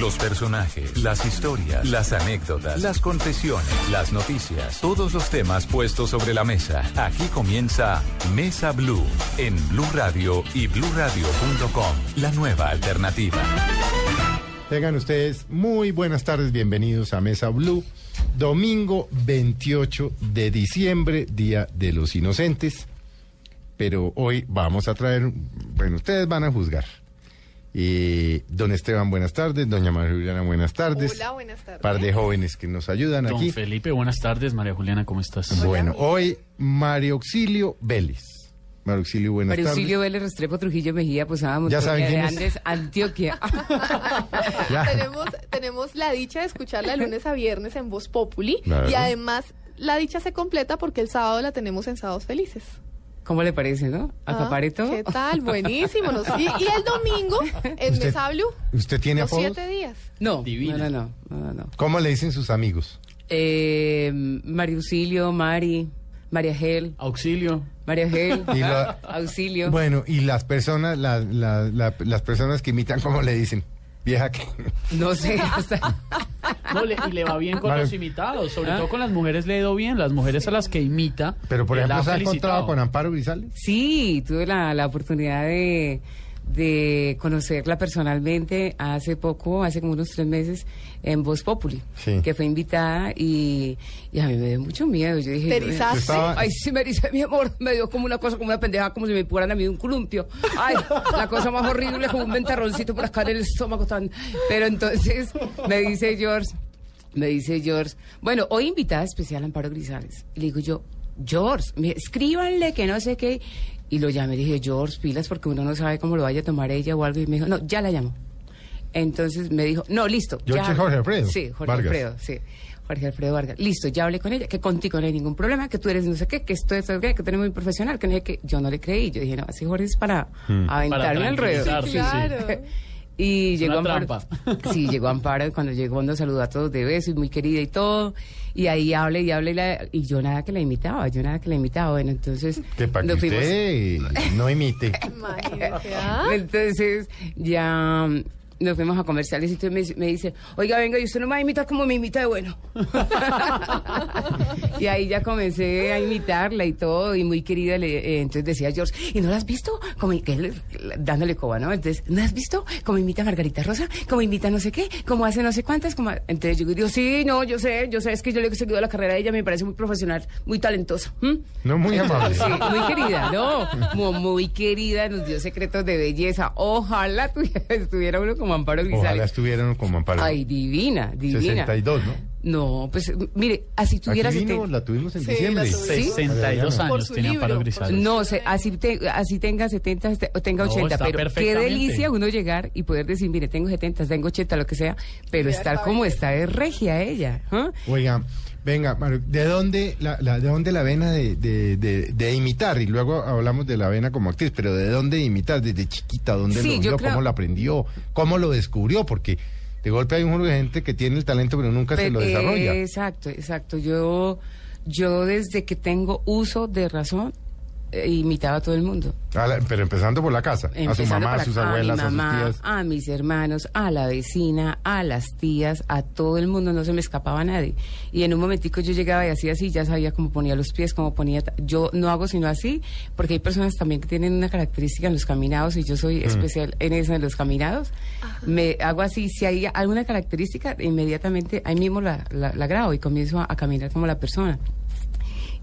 Los personajes, las historias, las anécdotas, las confesiones, las noticias, todos los temas puestos sobre la mesa. Aquí comienza Mesa Blue en Blue Radio y bluradio.com, la nueva alternativa. Tengan ustedes muy buenas tardes, bienvenidos a Mesa Blue. Domingo 28 de diciembre, Día de los Inocentes. Pero hoy vamos a traer, bueno, ustedes van a juzgar. Y don Esteban, buenas tardes. Doña María Juliana, buenas tardes. Hola, buenas tardes. Par de jóvenes que nos ayudan Don aquí. Felipe, buenas tardes. María Juliana, ¿cómo estás? Bueno, hoy Mario Auxilio Vélez. Mario Auxilio, buenas Mario tardes. Auxilio Vélez Restrepo Trujillo Mejía, pues ah, Ya saben de quién es. Andes, Antioquia. Ya. tenemos, tenemos la dicha de escucharla de lunes a viernes en Voz Populi. Claro. Y además, la dicha se completa porque el sábado la tenemos en Sábados Felices. ¿Cómo le parece, no? Ah, ¿Acapare todo? ¿Qué tal? Buenísimo. nos- y, y el domingo en ¿Usted- Mesa Blue. ¿Usted tiene Los apodos? siete días. No, Divina. no, no, no, no, no. ¿Cómo le dicen sus amigos? Eh, Mario Auxilio, Mari, María Gel, Auxilio. María Gel, Y lo- Auxilio. Bueno, y las personas, la- la- la- las personas que imitan, ¿cómo le dicen? Vieja que... No sé, hasta... No, le- y le va bien con Vale. los imitados. Sobre ¿Ah? todo con las mujeres le ha ido bien. Las mujeres a las que imita. Pero, por ejemplo, ¿se ha encontrado con Amparo Grisales? Sí, tuve la, la oportunidad de, de conocerla personalmente hace poco, hace como unos tres meses, en Voz Populi, Sí. que fue invitada y, y a mí me dio mucho miedo. Yo dije, Te yo- erizaste. Estaba- Ay, sí, me ericé, mi amor. Me dio como una cosa, como una pendeja, como si me pusieran a mí un columpio. Ay, la cosa más horrible, como un ventarroncito por acá en el estómago. Tan... Pero entonces me dice George, me dice George, bueno, hoy invitada especial a Amparo Grisales. Y le digo yo, George, me- escríbanle que no sé qué. Y lo llamé y le dije, George, pilas, porque uno no sabe cómo lo vaya a tomar ella o algo. Y me dijo, no, ya la llamo. Entonces me dijo, no, listo. George ya. Jorge Alfredo Sí, Jorge Vargas. Alfredo, sí. Jorge Alfredo Vargas. Listo, ya hablé con ella, que contigo no hay ningún problema, que tú eres no sé qué, que esto, esto, que, que tú eres muy profesional, que no sé qué. Yo no le creí. Yo dije, no, así Jorge es para Hmm. aventarme al ruedo. sí. Claro. Y Es llegó una Amparo. trampa. Sí, llegó Amparo cuando llegó nos saludó a todos de beso y muy querida y todo. Y ahí hable y hable y, la- y yo nada que la imitaba, yo nada que la imitaba. Bueno, entonces Que para que nos fuimos- usted no imite. Imagínate. ¿ah? entonces ya nos fuimos a comerciales y entonces me, dice- me dice, oiga, venga, y usted no me va a imitar como me imita de bueno. y ahí ya comencé a imitarla y todo, y muy querida, le- eh, entonces decía George, ¿y no la has visto? Como, que él, dándole coba, ¿no? Entonces, ¿no has visto cómo imita a Margarita Rosa? ¿Cómo imita no sé qué? ¿Cómo hace no sé cuántas? Como... Entonces yo digo, sí, no, yo sé, yo sé, es que yo le he seguido la carrera de ella, me parece muy profesional, muy talentosa. No muy amable. Sí, muy querida, ¿no? Muy, muy querida, nos dio secretos de belleza. Ojalá tuviera- estuviera uno como Amparo Ojalá Grisales. estuvieran como Amparo. Ay, divina, divina. 62, ¿no? No, pues mire, así tuviera Aquí vino, 70. la tuvimos en Sí, diciembre. tuvimos. ¿Sí? 62 Por años tenía Amparo Grisales. No, sé, así, te- así tenga 70 este- o tenga No, 80, está pero qué delicia uno llegar y poder decir, mire, tengo 70, tengo 80, lo que sea, pero estar como bien. está es regia ella. ¿ah? Oiga, venga, Mario, ¿de dónde la, la- de dónde la vena de, de, de- de imitar? Y luego hablamos de la vena como actriz, pero ¿de dónde imitar? ¿Desde chiquita? ¿Dónde Sí, lo vio? creo- ¿Cómo lo aprendió? ¿Cómo lo descubrió? Porque de golpe hay un de gente que tiene el talento, pero nunca se lo desarrolla. eh, exacto, exacto. Yo, yo desde que tengo uso de razón, imitaba a todo el mundo. A la- pero empezando por la casa. a su mamá, a sus acá, abuelas, a, a, mi mamá, sus tías. a mis hermanos, a la vecina, a las tías, a todo el mundo, no se me escapaba nadie. Y en un momentico yo llegaba y hacía así, ya sabía cómo ponía los pies, cómo ponía... ta- Yo no hago sino así, porque hay personas también que tienen una característica en los caminados y yo soy Mm. especial en eso, en los caminados. Me hago así, si hay alguna característica, inmediatamente ahí mismo la, la, la grabo y comienzo a, a caminar como la persona.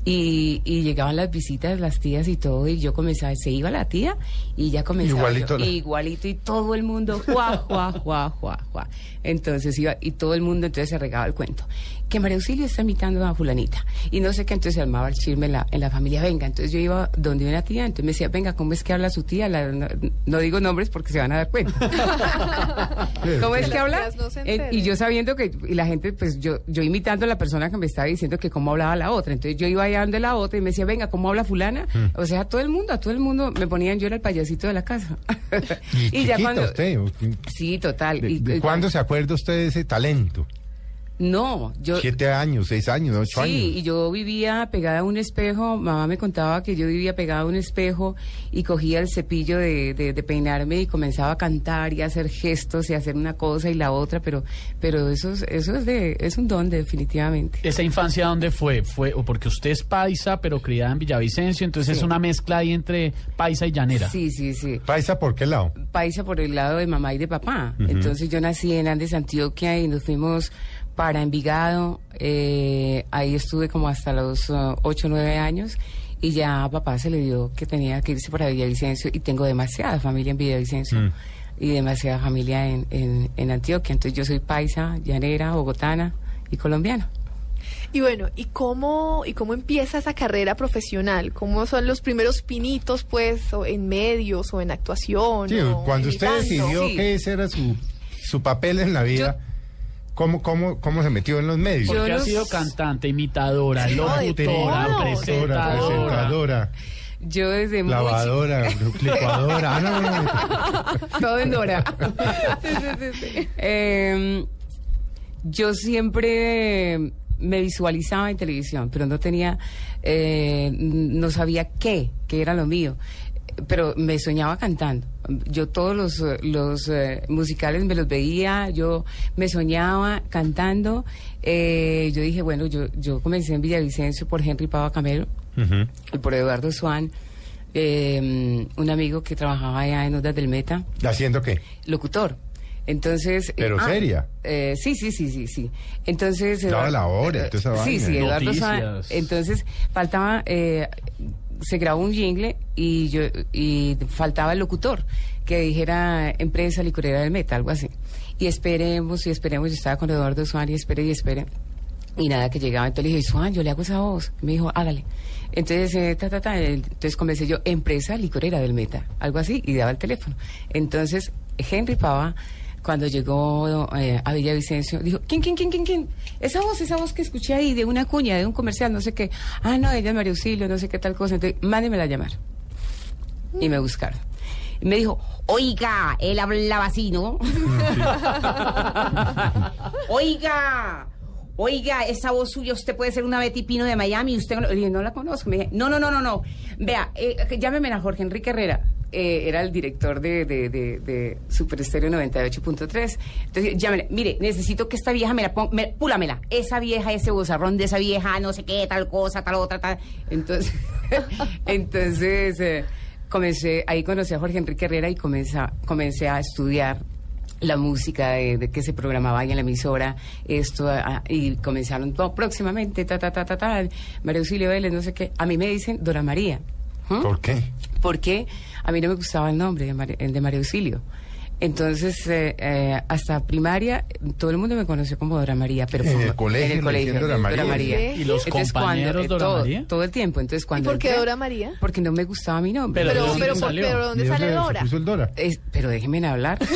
Y, y llegaban las visitas, las tías y todo, y yo comenzaba, se iba la tía y ya comenzaba. Igualito yo, la- igualito, y todo el mundo, juá, juá, juá, juá, juá. Entonces iba, y todo el mundo entonces se regaba el cuento. Que María Auxilio está imitando a fulanita. Y no sé qué, entonces se armaba el chisme en la, en la familia, venga. Entonces yo iba donde una tía, entonces me decía, venga, ¿cómo es que habla su tía? La- no, no digo nombres porque se van a dar cuenta. ¿Cómo es Que habla? no Eh, y yo sabiendo que, y la gente, pues yo, yo imitando a la persona que me estaba diciendo que cómo hablaba la otra. Entonces yo iba allá donde la otra y me decía, venga, ¿cómo habla fulana? Mm. O sea, a todo el mundo, a todo el mundo me ponían, yo era el payasito de la casa. Y, chiquita usted. ¿o qué? Sí, total. ¿De, Y- de y- cuándo se acuerda usted de ese talento? No, yo... Siete años, seis años, ocho Sí, y años. yo vivía pegada a un espejo, mamá me contaba que yo vivía pegada a un espejo y cogía el cepillo de, de- de peinarme y comenzaba a cantar y a hacer gestos y a hacer una cosa y la otra, pero pero eso es, eso es, de, es un don definitivamente. ¿Esa infancia dónde fue? Fue o porque usted es paisa, pero criada en Villavicencio, entonces Sí. es una mezcla ahí entre paisa y llanera. Sí, sí, sí. ¿Paisa por qué lado? paisa por el lado de mamá y de papá. Entonces yo nací en Andes, Antioquia y nos fuimos para Envigado. Eh, ahí estuve como hasta los 8 o 9 años y ya a papá se le dio que tenía que irse para Villavicencio y tengo demasiada familia en Villavicencio. Mm. Y demasiada familia en, en, en Antioquia. Entonces yo soy paisa, llanera, bogotana y colombiana. Y bueno, ¿y cómo, ¿y cómo empieza esa carrera profesional? ¿Cómo son los primeros pinitos, pues, o en medios o en actuación? Sí, o cuando usted decidió Sí. que ese era su, su papel en la vida, ¿cómo, cómo, ¿cómo se metió en los medios? Yo Porque ha no sido cantante, imitadora, Sí, no, locutora, todo. presentadora. presentadora, Yo desde muy lavadora, licuadora. Ah, no, no, no. Todo en Dora. Eh, yo siempre me visualizaba en televisión, pero no tenía, eh, no sabía qué, qué era lo mío. Pero me soñaba cantando. Yo todos los, eh, los eh, musicales me los veía, yo me soñaba cantando. Eh, yo dije, bueno, yo, yo comencé en Villavicencio por Henry Pava Camelo Ujú. y por Eduardo Swan, eh, un amigo que trabajaba allá en Ondas del Meta ¿Haciendo qué? locutor. Entonces. ¿Pero ah, seria? eh, sí, sí, sí, sí, sí. Entonces. Eduardo- la hora eh, esa Sí, sí, Eduardo Noticias. Swan- Entonces, faltaba. Se grabó un jingle y yo y faltaba el locutor que dijera empresa licorera del meta, algo así. Y esperemos y esperemos. Yo estaba con Eduardo Swan y espere y espere. Y nada, que llegaba. Entonces le dije, Swan, yo le hago esa voz. Me dijo, hágale. Entonces, eh, ta, ta, ta. Entonces comencé yo, empresa licorera del Meta, algo así, y daba el teléfono. Entonces, Henry Pava, cuando llegó eh, a Villavicencio, dijo, ¿quién, quién, quién, quién, quién? Esa voz, esa voz que escuché ahí de una cuña, de un comercial, no sé qué. Ah, no, ella es María Auxilio, no sé qué tal cosa. Entonces, mándemela a llamar. Y me buscaron. Y me dijo, oiga, él hablaba así, ¿no? oiga, oiga, esa voz suya, usted puede ser una Betty Pino de Miami, usted no, dije, no la conozco. Me dije, no, no, no, no, no. Vea, eh, llámeme a Jorge Enrique Herrera. Eh, era el director de, Super Estéreo 98.3. Entonces, llámele, mire, necesito que esta vieja me la ponga, me, púlamela. Esa vieja, ese bozarrón de esa vieja, no sé qué, tal cosa, tal otra, tal. Entonces, entonces eh, comencé, ahí conocí a Jorge Enrique Herrera y comencé a estudiar la música de, de que se programaba ahí en la emisora, esto, ah, y comenzaron próximamente, ta, ta, ta, ta, ta, María Auxilio Vélez, no sé qué. A mí me dicen Dora María. ¿Mm? ¿Por qué? porque a mí no me gustaba el nombre de el de María Auxilio. Entonces, eh, eh, hasta primaria, todo el mundo me conoció como Dora María, pero En como- el colegio en el le colegio, Dora María. ¿Sí? ¿Y los compañeros eh, Dora todo, María? todo el tiempo. Entonces, ¿Y cuando por qué entré- Dora María? Porque no me gustaba mi nombre. Pero Pero, ¿de dónde pero, salió? pero ¿dónde ¿De sale se Dora? puso el Dora? Es- pero déjenme hablar.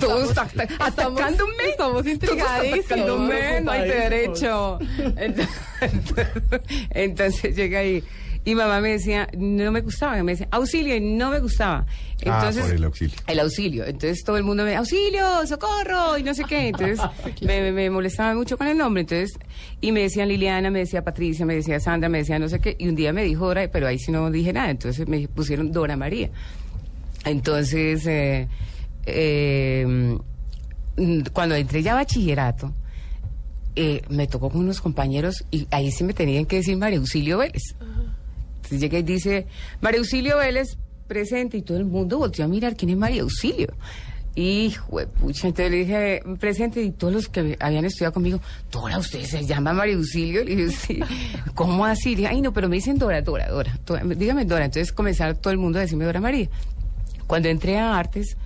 Todos Estamos- ata- estamos- atacándome. estamos Todos intrigadísimos. atacándome, no hay derecho. Entonces, entonces llega ahí. Y mamá me decía, no me gustaba. Me decía, auxilio, y no me gustaba. Ah, Entonces, por el auxilio. El auxilio. Entonces todo el mundo me, auxilio, socorro, y no sé qué. Entonces me, me- me molestaba mucho con el nombre. Entonces, y me decían Liliana, me decía Patricia, me decía Sandra, me decía no sé qué. Y un día me dijo Dora, pero ahí sí no dije nada. Entonces me pusieron Dora María. Entonces, eh, eh, cuando entré ya a bachillerato, eh, me tocó con unos compañeros y ahí sí me tenían que decir María Auxilio Vélez. Entonces llega y dice, María Auxilio Vélez presente y todo el mundo volteó a mirar quién es María Auxilio. Hijo de pucha, entonces le dije, presente, y todos los que habían estudiado conmigo, Dora, ¿usted se llama María Auxilio? Le dije, sí, ¿cómo así? Dije, ay, no, pero me dicen Dora, Dora, Dora, dígame Dora. Entonces comenzaron todo el mundo a decirme Dora María. Cuando entré a artes,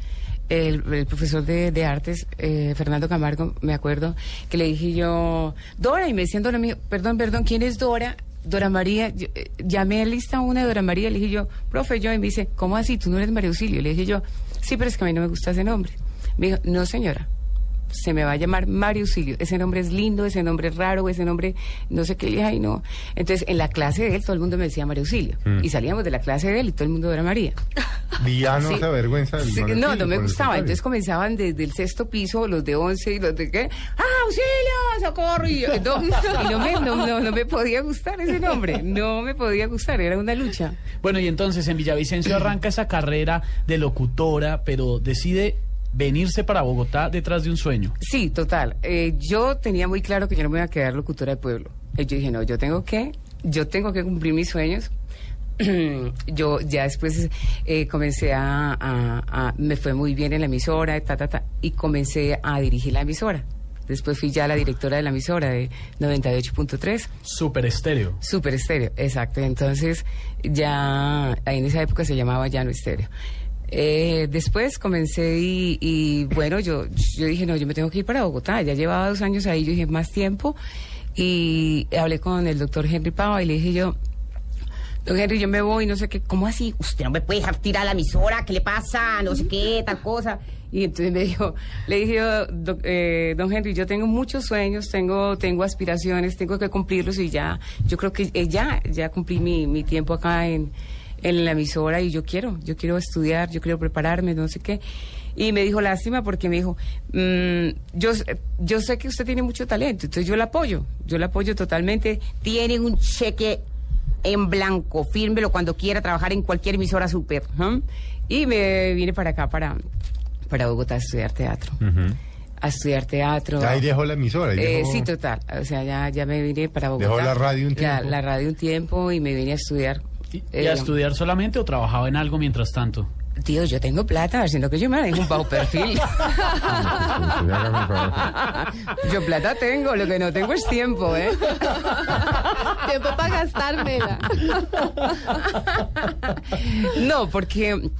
el, el profesor de, artes, eh, Fernando Camargo, me acuerdo, que le dije yo, Dora, y me decían Dora, mío, perdón, perdón, ¿quién es Dora? Dora María, yo, eh, llamé a lista una de Dora María, le dije yo, profe, yo, y me dice, ¿cómo así? ¿Tú no eres María Auxilio? Le dije yo, sí, pero es que a mí no me gusta ese nombre. Me dijo, no señora, se me va a llamar Mario Auxilio. Ese nombre es lindo, ese nombre es raro, ese nombre no sé qué. Le dije, ay, no. Entonces, en la clase de él, todo el mundo me decía Mario Auxilio. Y salíamos de la clase de él y todo el mundo era María. No Sí. se avergüenza del Sí, nombre no, no me gustaba. contrario. Entonces comenzaban desde el sexto piso, los de once y los de qué. ¡Ah, auxilio! ¡Socorro! Y, yo, no, y no, me, no, no, no me podía gustar ese nombre. No me podía gustar, era una lucha. Bueno, y entonces en Villavicencio arranca esa carrera de locutora, pero decide venirse para Bogotá detrás de un sueño. Sí, total. Eh, yo tenía muy claro que yo no me iba a quedar locutora de pueblo. Eh, yo dije, no, yo tengo que, yo tengo que cumplir mis sueños. yo ya después eh, comencé a, a- a- me fue muy bien en la emisora, ta, ta, ta, y comencé a dirigir la emisora. Después fui ya la directora de la emisora de 98.3. Super estéreo. Super estéreo, exacto. Entonces, ya ahí en esa época se llamaba Llano Estéreo. Eh, después comencé y, y, bueno, yo, yo dije, no, yo me tengo que ir para Bogotá. Ya llevaba dos años ahí, yo dije, más tiempo. Y hablé con el doctor Henry Pava y le dije yo, Don Henry, yo me voy, no sé qué, ¿cómo así? Usted no me puede dejar tirar la emisora, ¿qué le pasa? No sé qué, tal cosa. Y entonces me dijo, le dije "Doc- eh, don Henry, yo tengo muchos sueños, tengo, tengo aspiraciones, tengo que cumplirlos y ya, yo creo que eh, ya, ya cumplí mi, mi tiempo acá en, en la emisora y yo quiero, yo quiero estudiar, yo quiero prepararme, no sé qué. Y me dijo, lástima, porque me dijo, "Mm, yo, yo sé que usted tiene mucho talento, entonces yo la apoyo, yo la apoyo totalmente. Tiene un cheque en blanco, fírmelo cuando quiera trabajar en cualquier emisora super. ¿no? Y me vine para acá, para, para Bogotá, a estudiar teatro. A estudiar teatro. Ahí dejó la emisora. ahí Eh, sí, total. O sea, ya, ya me vine para Bogotá. Dejó la radio un tiempo. La, radio un tiempo y me vine a estudiar. ¿Y, y Eh, a estudiar solamente o trabajaba en algo mientras tanto? Tío, yo tengo plata, sino que yo me dejo un bajo perfil. Yo plata tengo, lo que no tengo es tiempo, ¿eh? Tiempo para gastármela. No, porque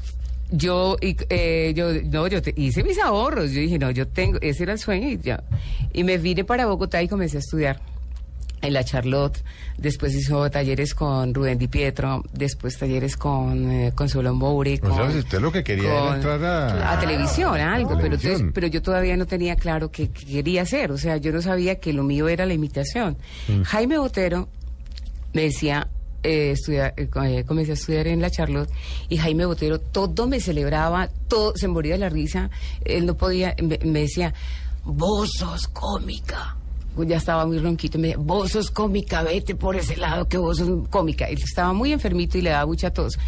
yo, y, eh, yo, no, yo te- hice mis ahorros. Yo dije, no, yo tengo, ese era el sueño y ya. Y me vine para Bogotá y comencé a estudiar en la Charlotte. Después hizo talleres con Rubén Di Pietro. Después talleres con, eh, con Solón. O sea, si usted lo que quería era entrar a- a televisión, a algo. Pero, televisión. entonces- pero yo todavía no tenía claro qué, qué quería hacer. O sea, yo no sabía que lo mío era la imitación. Mm. Jaime Botero me decía, eh, estudiar, eh, eh, comencé a estudiar en la Charlotte y Jaime Botero todo me celebraba, todo se moría de la risa. Él no podía, me, me decía, vos sos cómica. Pues Ya estaba muy ronquito me decía, vos sos cómica, vete por ese lado que vos sos cómica. Él estaba muy enfermito y le daba mucha tos.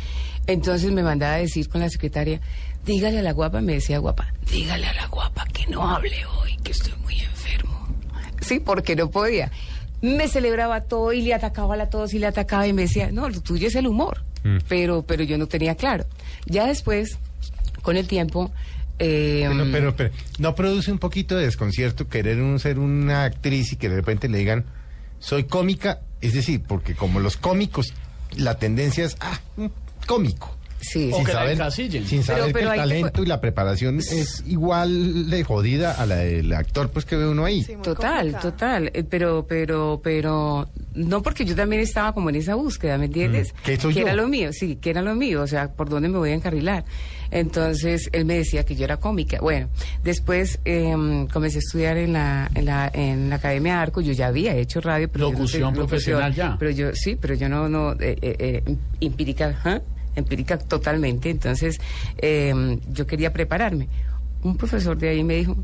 Entonces me mandaba a decir con la secretaria, dígale a la guapa, me decía guapa, dígale a la guapa que no hable hoy, que estoy muy enfermo. Sí, porque no podía. Me celebraba todo y le atacaba la tos y le atacaba y me decía, no, lo tuyo es el humor. Pero, pero yo no tenía claro. Ya después, con el tiempo... eh, Pero, pero, pero, ¿no produce un poquito de desconcierto querer un- ser una actriz y que de repente le digan, soy cómica? Es decir, porque como los cómicos, la tendencia es, ah, un cómico. Sí, O Sin que saber, sin saber pero que el talento y la preparación es igual de jodida a la del actor pues que ve uno ahí. Sí, Total, complicado. total, eh, pero, pero, pero, no porque yo también estaba como en esa búsqueda, ¿me entiendes? Mm, ¿qué soy que yo? era lo mío, sí, que era lo mío, o sea, ¿por dónde me voy a encarrilar? Entonces, él me decía que yo era cómica. Bueno, después em, comencé a estudiar en la, en la, en la Academia Arco, yo ya había hecho radio, pero yo no profesional ya. Pero yo, sí, pero yo no, no, eh, eh, eh, empírica, ¿ah? Empírica totalmente, entonces, em, yo quería prepararme un profesor de ahí me dijo,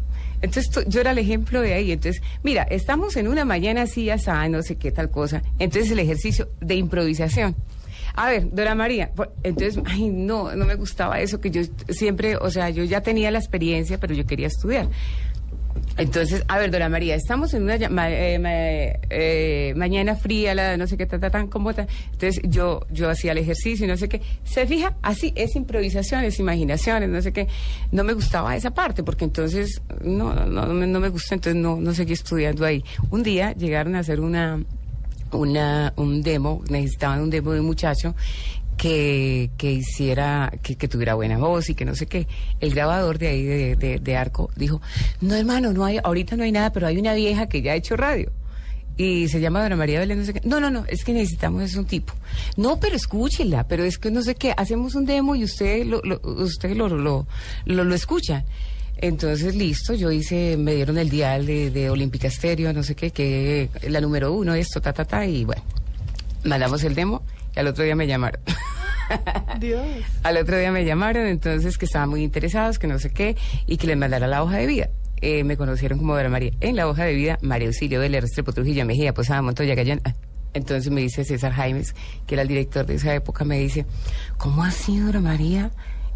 entonces yo era el ejemplo de ahí, entonces, mira, estamos en una mañana así, así, no sé qué tal cosa, entonces el ejercicio de improvisación. A ver, Dora María, entonces, ay, no, no me gustaba eso, que yo siempre, o sea, yo ya tenía la experiencia, pero yo quería estudiar. Entonces, a ver, Dora María, estamos en una ma- eh, eh, mañana fría, la no sé qué, ta, ta, tan, como ta. Entonces, yo, yo hacía el ejercicio y no sé qué. Se fija, así, es improvisación, es imaginaciones, no sé qué. No me gustaba esa parte, porque entonces, no, no, no, no me gusta, entonces no, no seguí estudiando ahí. Un día llegaron a hacer una, una, un demo, necesitaban un demo de un muchacho que, que hiciera, que, que tuviera buena voz y que no sé qué. El grabador de ahí de, de- de Arco dijo, no hermano, no hay, ahorita no hay nada, pero hay una vieja que ya ha hecho radio. Y se llama Dora María Vélez, no sé qué. No, no, no, es que necesitamos es un tipo. No, pero escúchela, pero es que no sé qué, hacemos un demo y usted lo, lo- usted lo, lo, lo, lo escucha. Entonces, listo, yo hice, me dieron el dial de, de Olímpica Estéreo, no sé qué, que la número uno, esto, ta, ta, ta, y bueno, mandamos el demo y al otro día me llamaron. Dios. Al otro día me llamaron, entonces que estaban muy interesados, que no sé qué, y que les mandara la hoja de vida. Eh, me conocieron como Dora María. En la hoja de vida, María Auxilio Vélez, Restrepo Trujillo, Mejía, Posada, Montoya, Gallán. Ah, Entonces me dice César Jaimes, que era el director de esa época, me dice, ¿cómo ha sido Dora María?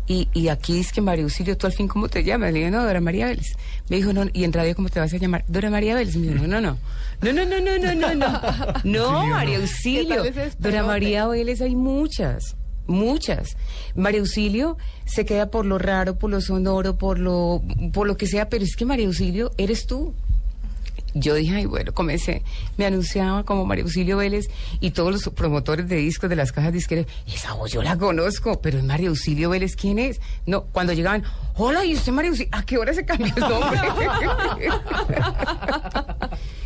Y, y aquí es que María Auxilio, ¿tú al fin cómo te llamas? Le digo, no, Dora María Vélez. Me dijo, no, ¿y en radio cómo te vas a llamar? Dora María Vélez. Me dijo, no, no, no. No, no, no, no, no, no, no. No, María Auxilio. ¿Qué tal ese Dora? María Vélez hay muchas. Muchas. María Auxilio se queda por lo raro, por lo sonoro, por lo, por lo que sea, pero es que María Auxilio eres tú. Yo dije, ay, bueno, comencé, me anunciaba como María Auxilio Vélez y todos los promotores de discos de las cajas disqueras, esa voz yo la conozco, pero es María Auxilio Vélez, ¿quién es? No, cuando llegaban, hola, ¿y usted María Auxilio? ¿A qué hora se cambió el nombre?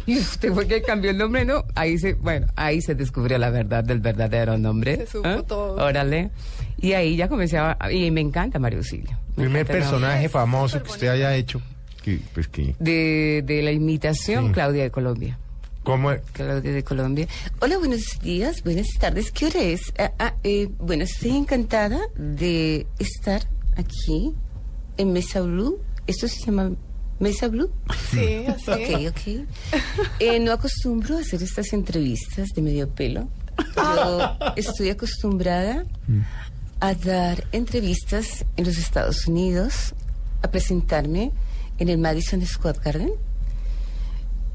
y usted fue que cambió el nombre, ¿no? Ahí se, bueno, ahí se descubrió la verdad del verdadero nombre. Se supo ¿ah? todo. Órale. Y ahí ya comencé a, y me encanta María Auxilio. Me Primer personaje famoso que usted haya hecho. Que, pues que, de, de la imitación, Sí. Claudia de Colombia. ¿cómo? Claudia de Colombia. Hola, buenos días, buenas tardes. ¿Qué hora es? Ah, ah, eh, bueno, estoy encantada de estar aquí en Mesa Blue. ¿Esto se llama Mesa Blue? Sí, así. Ok, ok. Eh, no acostumbro a hacer estas entrevistas de medio pelo. Yo estoy acostumbrada a dar entrevistas en los Estados Unidos, a presentarme en el Madison Square Garden.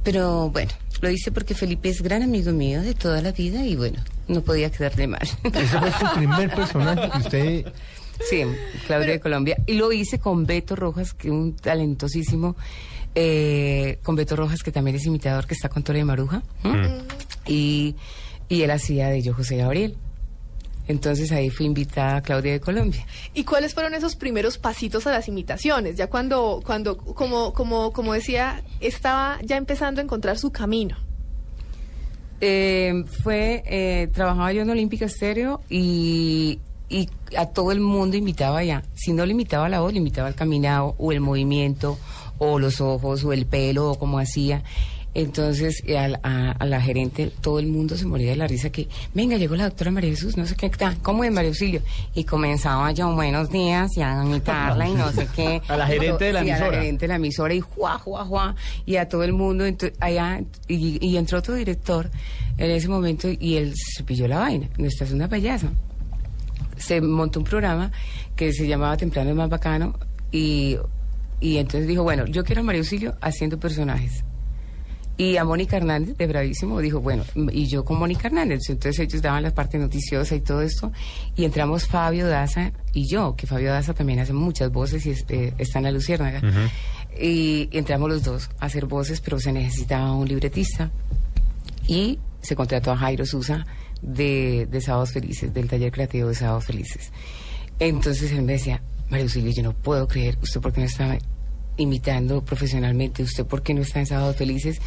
Pero bueno, lo hice porque Felipe es gran amigo mío de toda la vida y bueno, no podía quedarle mal. Ese fue su primer personaje que usted... Sí, Claudia de Colombia. Y lo hice con Beto Rojas, que es un talentosísimo, eh, con Beto Rojas, que también es imitador, que está con Tore de Maruja. ¿m? Y, y él hacía de yo José Gabriel. Entonces ahí fui invitada a Claudia de Colombia. ¿Y cuáles fueron esos primeros pasitos a las imitaciones? Ya cuando, cuando como, como, como decía, estaba ya empezando a encontrar su camino. Eh, fue, eh, trabajaba yo en Olímpica Estéreo y, y a todo el mundo imitaba ya. Si no le imitaba la voz, le imitaba el caminado o el movimiento o los ojos o el pelo o como hacía. Entonces a, la- a- a la gerente todo el mundo se moría de la risa que, venga, llegó la doctora María Jesús, no sé qué, ¿cómo es María Auxilio? Y comenzaba yo, buenos días, y a imitarla y no sé qué. A la gerente de la Sí, a emisora. la gerente de la emisora y juá, juá, juá, y a todo el mundo, ento- allá, y, y entró otro director en ese momento y él se pilló la vaina, no esta es una payasa. Se montó un programa que se llamaba Temprano es más bacano y, y entonces dijo, bueno, yo quiero a María Auxilio haciendo personajes. Y a Mónica Hernández, de Bravísimo, dijo, bueno, y yo con Mónica Hernández. Entonces ellos daban la parte noticiosa y todo esto. Y entramos Fabio Daza y yo, que Fabio Daza también hace muchas voces y es- eh, está en la Luciérnaga. Y entramos los dos a hacer voces, pero se necesitaba un libretista. Y se contrató a Jairo Sousa de, de Sábados Felices, del taller creativo de Sábados Felices. Entonces él me decía, María Auxilio, yo no puedo creer, ¿usted por qué no está imitando profesionalmente? ¿Usted por qué no está en Sábados Felices?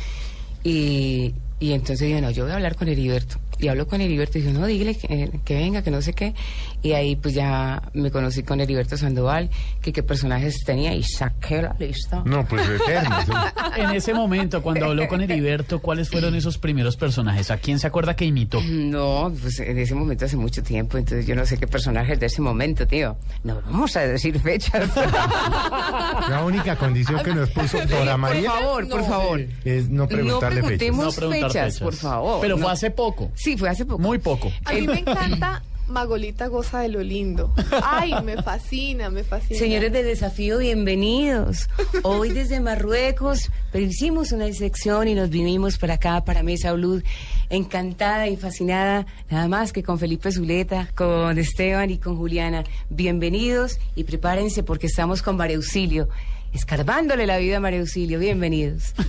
Y, y entonces dije, no, yo voy a hablar con Heriberto. Y hablo con Heriberto y dijo, no, dígale que, que venga, que no sé qué. Y ahí pues ya me conocí con Heriberto Sandoval, que qué personajes tenía y saqué la lista. No, pues eterno. sí. En ese momento, cuando habló con Heriberto, ¿cuáles fueron esos primeros personajes? ¿A quién se acuerda que imitó? No, pues en ese momento hace mucho tiempo, entonces yo no sé qué personajes de ese momento, tío. No vamos a decir fechas. La única condición que nos puso Dora María Por favor, por favor. es no No preguntarle fechas. No preguntar fechas, fechas. por favor. Pero No. fue hace poco. Sí, fue hace poco. Muy poco. A mí me encanta, Magolita goza de lo lindo. Ay, me fascina, me fascina. Señores de Desafío, bienvenidos. Hoy desde Marruecos, pero hicimos una sección y nos vinimos para acá, para Mesa Blue, encantada y fascinada, nada más que con Felipe Zuleta, con Esteban y con Juliana. Bienvenidos y prepárense porque estamos con María Auxilio, escarbándole la vida a María Auxilio. Bienvenidos.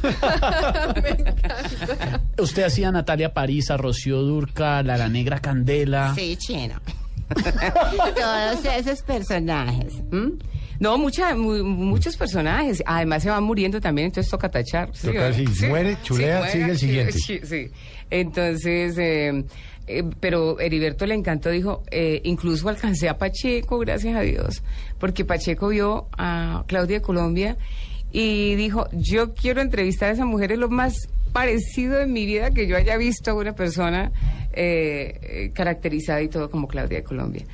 Usted hacía a Natalia París, a Rocío Durca, la, la Negra Candela. Sí, chino. Todos esos personajes. No, mucha, mu- muchos personajes. Además se van muriendo también, entonces toca tachar. ¿sí, Toca, sí, muere, chulea, sigue el sí, siguiente. Sí, sí. Entonces, eh, eh, pero Heriberto le encantó, dijo, eh, incluso alcancé a Pacheco, gracias a Dios, porque Pacheco vio a Claudia de Colombia y dijo, yo quiero entrevistar a esa mujer, es lo más parecido en mi vida que yo haya visto a una persona eh, eh, caracterizada y todo como Claudia de Colombia.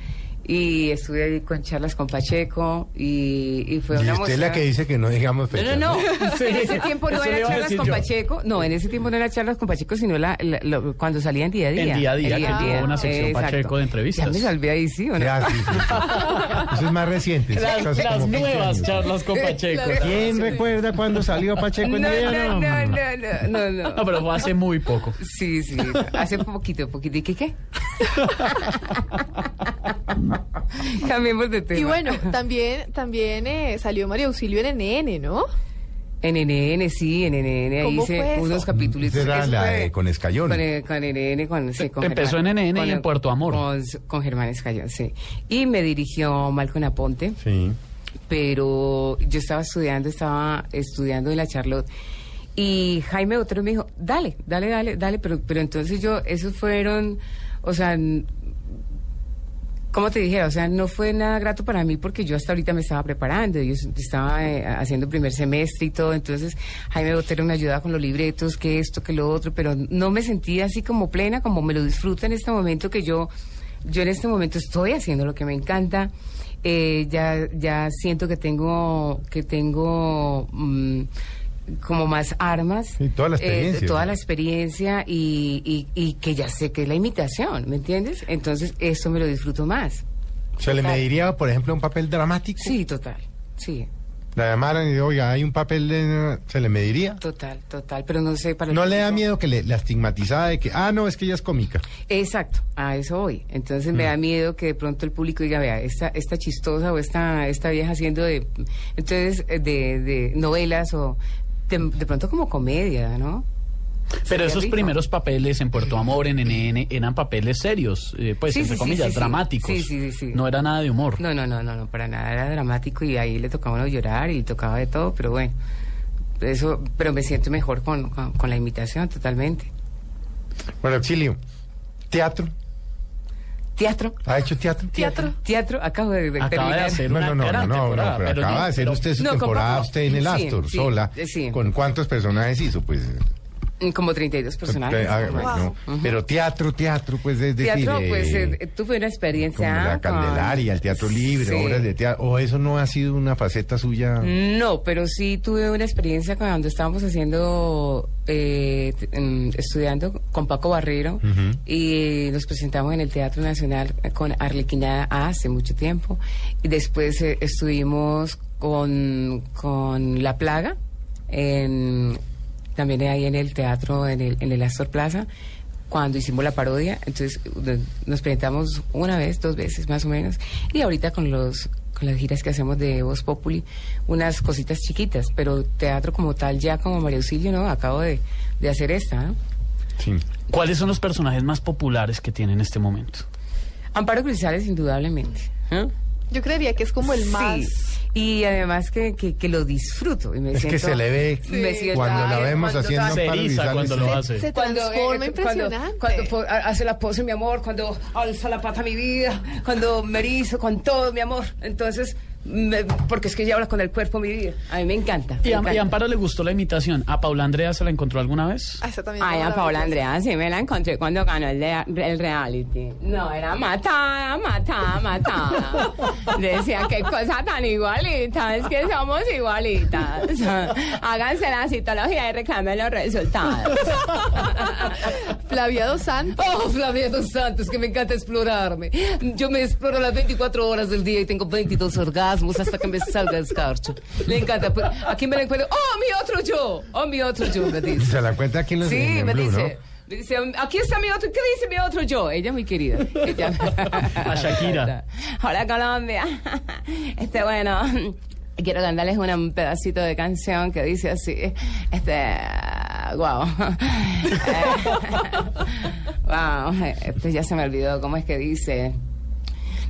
Y estuve ahí con charlas con Pacheco y, y fue Y una usted es la que dice que no digamos No, fecha. no, no. En ese tiempo no era charlas con yo. Pacheco. No, en ese tiempo no era charlas con Pacheco, sino la, la- lo- cuando salía en día a día. En Día a Día, En que tuvo una sección Exacto. Pacheco de entrevistas. Ya me salvé ahí, ¿sí o no? Ya, sí, sí, sí. Eso es más reciente. Las, las como 15 nuevas años. charlas con Pacheco. ¿Quién recuerda cuando salió Pacheco No, en no, día? no, no, no, no, no. No, pero fue hace muy poco. Sí, sí, hace poquito, poquito. ¿Y qué qué? Cambiemos de tema. Y bueno, también, también eh, salió María Auxilio en NN, ¿no? En NN, sí, en NN, ahí ¿Cómo hice unos capítulos. Era Eso la fue de con Escayón. Con, con NN, con, sí, con Empezó Germán- en NN y con- en Puerto Amor. Con, con Germán Escayón, sí. Y me dirigió Malcolm Aponte. Sí. pero yo estaba estudiando, estaba estudiando en la Charlotte. Y Jaime Otero me dijo, dale, dale, dale, dale, pero, pero entonces yo, esos fueron, o sea, ¿cómo te dijera? O sea, no fue nada grato para mí porque yo hasta ahorita me estaba preparando, yo estaba eh, haciendo primer semestre y todo, entonces Jaime Botero me ayudaba con los libretos, que esto, que lo otro, pero no me sentía así como plena, como me lo disfruto en este momento que yo, yo en este momento estoy haciendo lo que me encanta. Eh, ya, ya siento que tengo, que tengo mm, como más armas. Sí, toda la eh, experiencia. toda la experiencia y, y, y que ya sé que es la imitación, ¿me entiendes? Entonces, esto me lo disfruto más. ¿Se le Total. mediría, por ejemplo, un papel dramático? Sí, total. Sí, La llamaran y oiga, hay un papel de... ¿Se le mediría? total, total. Pero no sé para ¿No le da miedo que le, la estigmatizada de que, ah, no, es que ella es cómica? Exacto, a eso voy. Entonces me da Mm. miedo que de pronto el público diga, vea, esta, esta chistosa o esta, esta vieja haciendo de, entonces, eh, de, de novelas o de, de pronto como comedia, ¿no? Pero Sería esos rico. primeros papeles en Puerto Amor, en NN, eran papeles serios, eh, pues, Sí, entre sí, comillas, sí, dramáticos. Sí, sí, sí, sí. No era nada de humor. No, no, no, no, no, para nada era dramático y ahí le tocaba uno llorar y le tocaba de todo, pero bueno, eso, pero me siento mejor con, con, con la imitación totalmente. Bueno, Auxilio, teatro. Teatro, ¿Ha hecho teatro? Teatro. teatro, acabo de, de Acaba de terminar. hacer No, una no, no, gran no, no, temporada, pero pero acaba no, de hacer pero- usted su No, temporada usted en el sí, Astor, sí, sola. sí. ¿Con cuántos personajes hizo? Pues... Como 32 personajes. Ah, bueno, Pero teatro, teatro, pues es decir... Teatro, pues eh, tuve una experiencia. como la Candelaria, el Teatro Libre, Sí. obras de teatro. ¿O eso no ha sido una faceta suya? No, pero sí tuve una experiencia cuando estábamos haciendo, eh, mm, estudiando con Paco Barrero y nos presentamos en el Teatro Nacional con Arlequina hace mucho tiempo. Y después eh, estuvimos con, con La Plaga, en, también ahí en el teatro, en el, en el Astor Plaza, cuando hicimos la parodia. Entonces nos presentamos una vez, dos veces más o menos. Y ahorita con los con las giras que hacemos de Voz Populi, unas cositas chiquitas, pero teatro como tal, ya como María Auxilio, ¿no? Acabo de, de hacer esta, ¿no? Sí. ¿Cuáles son los personajes más populares que tiene en este momento? Amparo Grisales, indudablemente. ¿eh? Yo creería que es como el más... Y además que, que, que lo disfruto. Y me Es que se le ve cuando la vemos cuando haciendo Se eriza cuando lo hace. Se transforma eh, cuando, impresionante. cuando hace la pose, mi amor, cuando alza la pata mi vida, cuando me erizo con todo, mi amor. Entonces, porque es que ella habla con el cuerpo mi vida. A mí me encanta. me Y a, encanta. y a Amparo le gustó la imitación. ¿A Paula Andrea se la encontró alguna vez? Ah, esa también Ay, a maravillosa. Andrea, sí, me la encontré cuando ganó el, de- el reality. No, era matada, matada, matada. Decía, qué cosa tan igualita, es que somos igualitas. Háganse la citología y reclamen los resultados. Flavia Dos Santos. Oh, Flavia dos Santos, que me encanta explorarme. Yo me exploro las 24 horas del día y tengo 22 orgasmos hasta que me salga escarcho. Le encanta. Pues, Aquí me la encuentro. ¡Oh, mi otro yo! ¡Oh, mi otro yo! Me dice. Se la cuenta aquí en los Sí, en me Blue, dice. Me dice, aquí está mi otro, ¿qué dice mi otro yo? Ella es muy querida. Ella- A Shakira. Hola Colombia. Este, bueno, quiero cantarles un pedacito de canción que dice así, este, wow. wow, este ya se me olvidó cómo es que dice.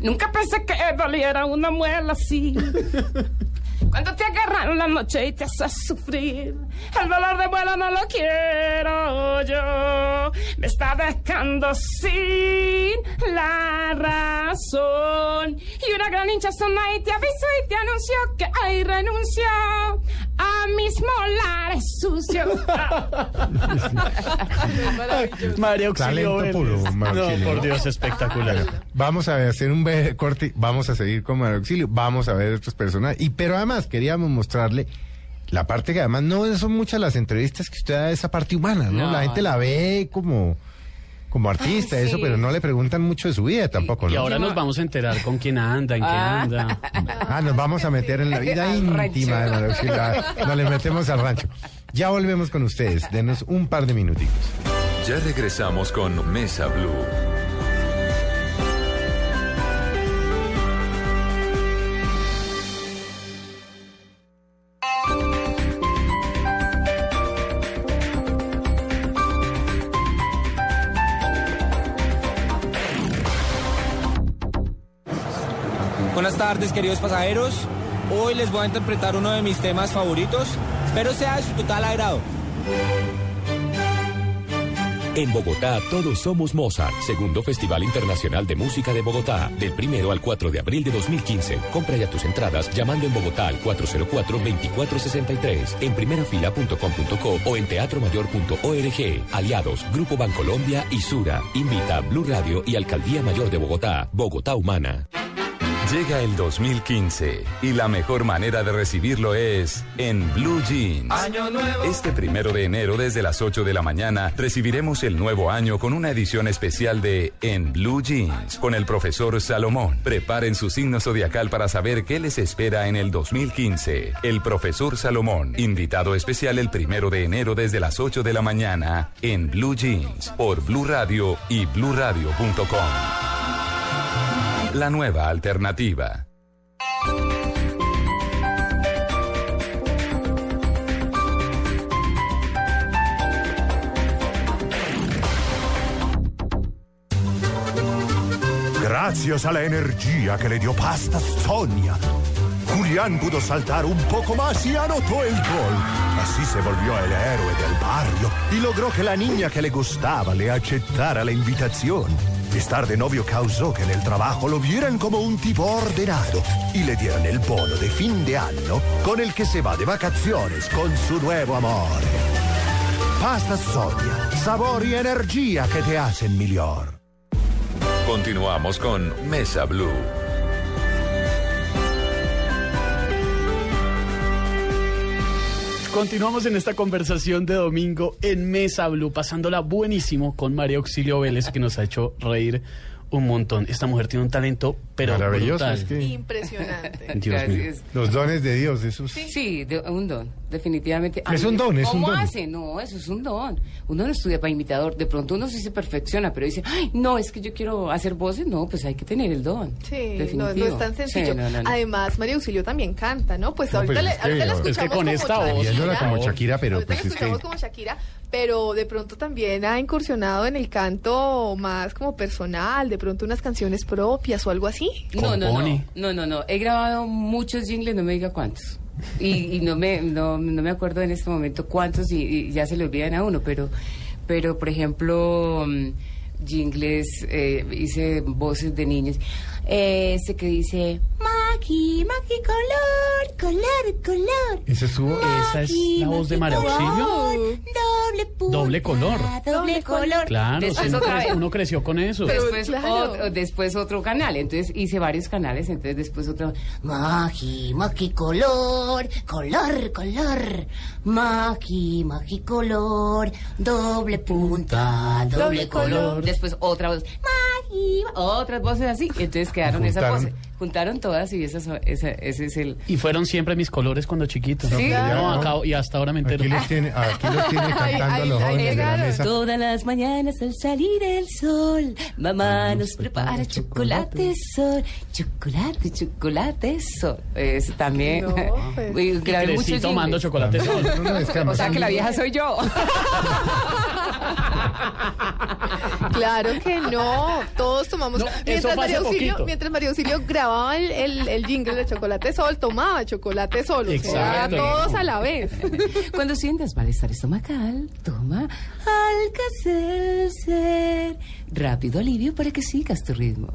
Nunca pensé que doliera una muela así. Cuando te agarran la noche y te haces sufrir, el dolor de muela no lo quiero yo. Me está dejando sin la razón. Y una gran hinchazón ahí te avisó y te anunció que ahí renunció a mis molares sucios. María Auxilio Talento Vélez. puro, María No, por Dios, espectacular. Vamos a hacer un breve corte, vamos a seguir con Mario Auxilio, vamos a ver otros personajes. Y pero además queríamos mostrarle la parte que además no son muchas las entrevistas que usted da de esa parte humana, ¿no? No, la gente la ve como, como artista, Ay, eso, pero no le preguntan mucho de su vida tampoco, Y ¿no? ahora nos vamos a enterar con quién anda, en qué Ah. anda. Ah, nos vamos a meter en la vida íntima de Mario Auxilio. Ah, Nos le metemos al rancho. Ya volvemos con ustedes. Denos un par de minutitos. Ya regresamos con Mesa Blue. Tardes, queridos pasajeros. Hoy les voy a interpretar uno de mis temas favoritos. Espero sea de su total agrado. En Bogotá todos somos Mozart, segundo Festival Internacional de Música de Bogotá, del primero al 4 de abril de 2015. Compra ya tus entradas llamando en Bogotá al 404-2463, en primerafila.com.co o en teatromayor.org. Aliados, Grupo Bancolombia y Sura. Invita Blue Radio y Alcaldía Mayor de Bogotá, Bogotá Humana. Llega el 2015 y la mejor manera de recibirlo es en Blue Jeans. Este primero de enero desde las 8 de la mañana recibiremos el nuevo año con una edición especial de En Blue Jeans con el profesor Salomón. Preparen su signo zodiacal para saber qué les espera en el 2015. El profesor Salomón, invitado especial el primero de enero desde las 8 de la mañana en Blue Jeans por Blue Radio y bluradio.com. La nueva alternativa. Gracias a la energía le dio Pasta Sonia, Julián pudo saltar un poco más y anotó el gol. Así se volvió el héroe del barrio y logró que la niña que le gustaba le aceptara la invitación. Estar de novio causó que en el trabajo lo vieran como un tipo ordenado y le dieran el bono de fin de año con el que se va de vacaciones con su nuevo amor. Pasta Sonia, sabor y energía que te hacen mejor. Continuamos con Mesa Blue. Continuamos en esta conversación de domingo en Mesa Blue, pasándola buenísimo con María Auxilio Vélez, que nos ha hecho reír un montón. Esta mujer tiene un talento, pero Maravilloso, brutal. es que Impresionante. Dios mío. Los dones de Dios, esos. Sí, de- un don, definitivamente. Es un don, es un ¿Cómo don. hace? No, eso es un don. Uno no estudia para imitador. De pronto uno sí se perfecciona, pero dice, ay, no, es que yo quiero hacer voces. No, pues hay que tener el don. Sí, no, Definitivo. no es tan sencillo. Sí, no, no, no. Además, María Auxilio también canta, ¿no? Pues No, ahorita, pues le, es que- ahorita la es que escuchamos con como esta voz, Shakira. Como Shakira, pero Ahorita pues la es escuchamos que... como Shakira, pero de pronto también ha incursionado en el canto más como personal, de pronto unas canciones propias o algo así. No, no, no, no, no, no. He grabado muchos jingles, no me diga cuántos. Y, y no, me, no, no me acuerdo en este momento cuántos y, y ya se le olvidan a uno, pero, pero por ejemplo, mm, jingles, eh, hice voces de niños. Eh, Ese que dice, Maki, Maki, color, color, color. Esa es su... Esa es la voz de María Auxilio. Doble punta, Doble color. Doble color. Claro, Después si uno, otra cre- vez. uno creció con eso. Después, claro. ot- después otro canal, entonces hice varios canales, entonces después otro. Maki, Maki color, color, color. Maki, Maki color, doble punta, doble, Doble color. color. Después otra voz, Maki, ma- otras voces así, entonces quedaron esas Juntaron. voces. Juntaron todas y son- esa- ese es el. Y fueron siempre mis colores cuando chiquito. Sí. No, acá- y hasta ahora me entero. Aquí los tiene, aquí los tiene Ay, cantando ay, a los ay, jóvenes de la llegaron. mesa. Todas las mañanas al salir el sol, mamá nos prepara chocolate sol, chocolate, chocolate sol. Es también. No, pues. Y grabé muchos tomando chocolate sol. No, no, es que O sea que la vieja soy yo. Claro que no, todos tomamos. No, mientras, María Auxilio, mientras María Auxilio grababa el, el, el jingle de Chocolate Sol, tomaba Chocolate Sol. O sea, Exacto. todos a la vez. Cuando sientas malestar estomacal, toma Alka-Seltzer. Rápido alivio para que sigas tu ritmo.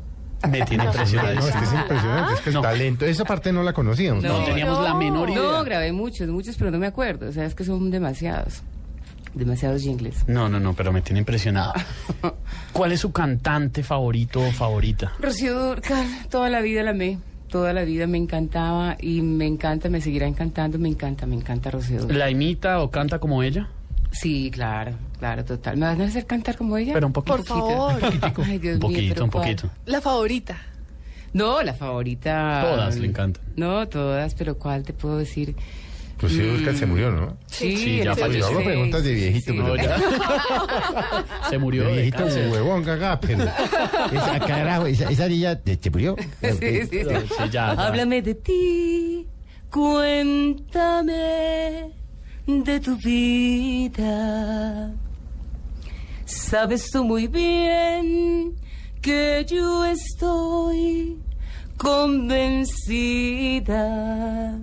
Me tiene impresionado. No, es que es impresionante, es que el No. talento, esa parte no la conocíamos. No No. teníamos la menor idea. No, grabé muchos, muchos, pero no me acuerdo. O sea, es que son demasiados. Demasiados jingles. No, no, no, pero me tiene impresionado. ¿Cuál es su cantante favorito o favorita? Rocío Dúrcal, toda la vida la amé. Toda la vida me encantaba y me encanta, me seguirá encantando, me encanta, me encanta Rocío Dúrcal. ¿La imita o canta como ella? Sí, claro, claro, total. ¿Me van a hacer cantar como ella? Pero un poquito. Por favor. Ay, Dios Un poquito, un poquito. La favorita. No, la favorita. Todas le encantan. No, todas, pero ¿cuál te puedo decir? Pues sí, Oscar se murió, ¿no? Sí, Sí, ya falleció. Yo hago 86, preguntas de viejito, sí, pero- No, ya. Se murió De de viejito cáncer. huevón, gaga, pero... Esa, carajo, esa, esa niña de- se murió. Sí, sí, sí. No, sí, ya, ya. Háblame de ti, cuéntame de tu vida. Sabes tú muy bien que yo estoy convencida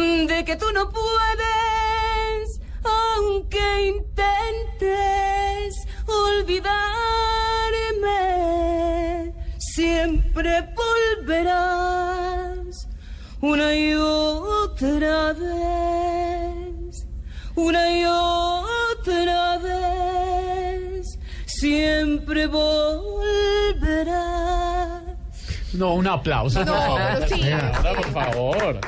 de que tú no puedes, aunque intentes olvidarme, siempre volverás una y otra vez, una y otra vez, siempre volverás. No, un aplauso, por No, favor. pero sí. Señora, por favor.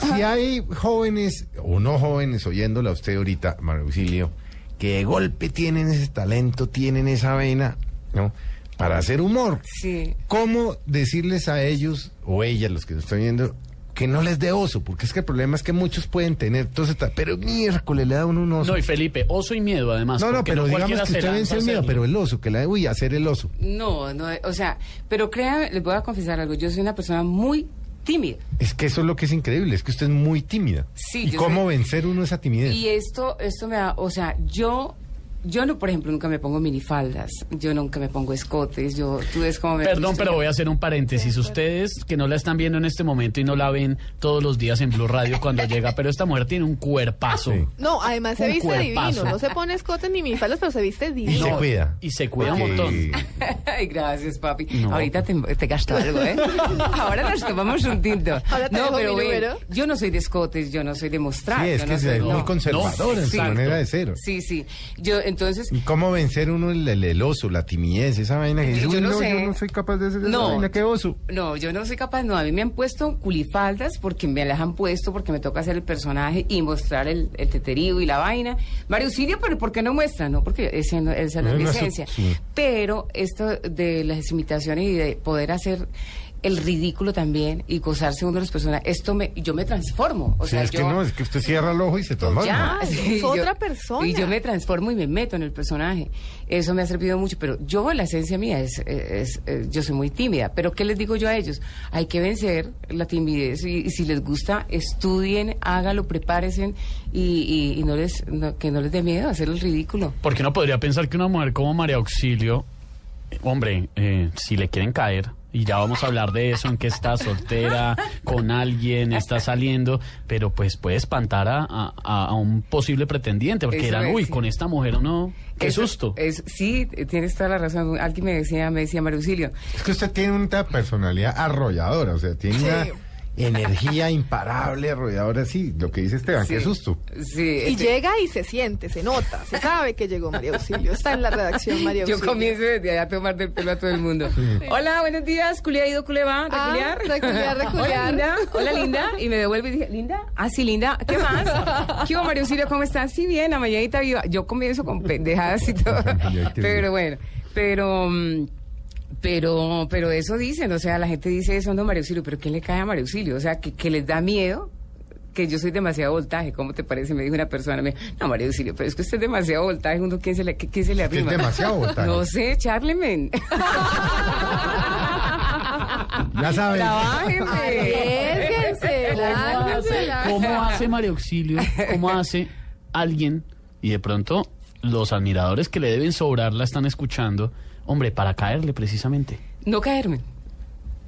Si hay jóvenes o no jóvenes oyéndola a usted ahorita, Mario Auxilio, que de golpe tienen ese talento, tienen esa vena, ¿no? Para hacer humor. Sí. ¿Cómo decirles a ellos o ellas, los que nos están viendo, que no les dé oso? Porque es que el problema es que muchos pueden tener todo ese ta- pero miércoles le da uno un oso. No, y Felipe, oso y miedo, además. no, no, pero digamos que usted vence el miedo, pero el oso, que la de, uy, hacer el oso. No, no, o sea, pero créanme, les voy a confesar algo, yo soy una persona muy tímida. Es que eso es lo que es increíble, es que usted es muy tímida. Sí, ¿Y cómo soy- vencer uno esa timidez? Y esto, esto me da, o sea, yo, yo no, por ejemplo, nunca me pongo minifaldas, yo nunca me pongo escotes, yo, tú ves cómo me Perdón, pero voy a hacer un paréntesis. Ustedes que no la están viendo en este momento y no la ven todos los días en Blue Radio cuando llega, pero esta mujer tiene un cuerpazo. Sí. No, además se Un viste cuerpazo. divino. No se pone escotes ni minifaldas, pero se viste Y divino. se No, cuida. y se cuida un Porque- montón. Ay, gracias, papi. No. Ahorita te, te gasto algo, ¿eh? Ahora nos tomamos un tinto. Ahora te no, dejo pero mi número. yo no soy de escotes, yo no soy de mostrar. Sí, es yo que no es soy- muy no. conservador en su manera de ser. Sí, sí. Yo, entonces, ¿Y cómo vencer uno el, el- el oso, la timidez, esa vaina que dice, Yo "Uy, no no, sé. yo no soy capaz de hacer esa No. vaina, qué oso? No, yo no soy capaz, no, a mí me han puesto culifaldas porque me las han puesto, porque me toca hacer el personaje y mostrar el, el teterío y la vaina. Mario Auxilio, pero ¿por qué no muestra? No, porque ese no, esa no es mi esencia. sí. Pero esto de las imitaciones y de poder hacer el ridículo también y gozarse uno de los personajes, esto me, yo me transformo. O Sí, sea, es yo, que no, es que usted cierra el ojo y se transforma. ya, sí, es otra persona. Y yo me transformo y me meto en el personaje. Eso me ha servido mucho, pero yo, la esencia mía es, es- es- yo soy muy tímida. Pero ¿qué les digo yo a ellos? Hay que vencer la timidez y, y si les gusta, estudien, hágalo, prepárense y, y- y no les, no- que no les dé miedo hacer el ridículo. Porque uno podría pensar que una mujer como María Auxilio, hombre, eh, si le quieren caer y ya vamos a hablar de eso, en que está soltera, con alguien, está saliendo, pero pues puede espantar a, a- a un posible pretendiente, porque es, uy, sí. con esta mujer uno, qué Eso susto. Es, sí, tienes toda la razón. Alguien me decía, me decía María Auxilio, Es que usted tiene una personalidad arrolladora, o sea, tiene una energía imparable, arrolladora, sí, lo que dice Esteban, qué susto. sí, Y este, llega y se siente, se nota, se sabe que llegó María Auxilio. Está en la redacción María yo Auxilio. comienzo desde allá a tomar del pelo a todo el mundo. Hola, buenos días, ¿culé ha ido, culé va? Ah, ¿Reculiar? reculiar, reculiar. Hola, Linda. Hola, Linda. Y me devuelve y dije, ¿Linda? Ah, sí, Linda. ¿Qué más? ¿Qué hubo, María Auxilio? ¿Cómo estás? Sí, bien, la mañanita viva. Yo comienzo con pendejadas y todo. Pero bueno, pero... mm, Pero, pero eso dicen, o sea, la gente dice eso, no, María Auxilio, pero ¿qué le cae a María Auxilio? O sea, que, que les da miedo que yo soy demasiado voltaje, ¿cómo te parece? Me dijo una persona, me, no, María Auxilio, pero es que usted es demasiado voltaje, uno, ¿quién se le, qué- quién se le Es que es arrima? demasiado voltaje. No sé, Charlemen. Ya saben. Arriésguense, ¿Cómo hace, cómo hace María Auxilio? ¿Cómo hace alguien? Y de pronto los admiradores que le deben sobrar la están escuchando. Hombre, para caerle precisamente. No caerme.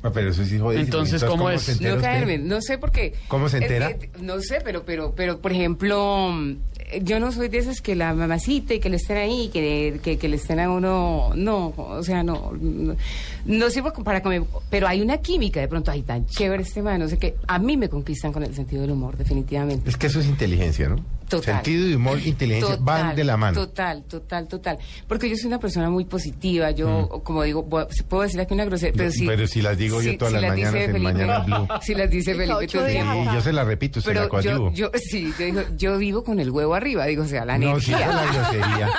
Ah, pero eso sí jodidísimo. Entonces, ¿cómo es? se entera No usted? caerme, no sé por qué. ¿Cómo se Es entera? que, no sé, pero, pero, pero, por ejemplo, yo no soy de esas que la mamacita y que le estén ahí, que, que, que le estén a uno, no, o sea, no, no, no sirvo para comer, pero hay una química de pronto, ay, tan chévere este man, no sé qué, a mí me conquistan con el sentido del humor, definitivamente. Es que eso es inteligencia, ¿no? Total. Sentido de humor inteligencia van de la mano. Total, total, total. Porque yo soy una persona muy positiva. Yo, como digo, puedo decir aquí una grosería, pero No, pero si las digo yo todas si las mañanas en Felipe, Blue. Si las dice Y Felipe todo el tiempo. Y yo se la repito, se la Pero coadyuvo. yo, yo, sí, yo digo, yo vivo con el huevo arriba, digo, o sea, la No, energía. esa es la grosería.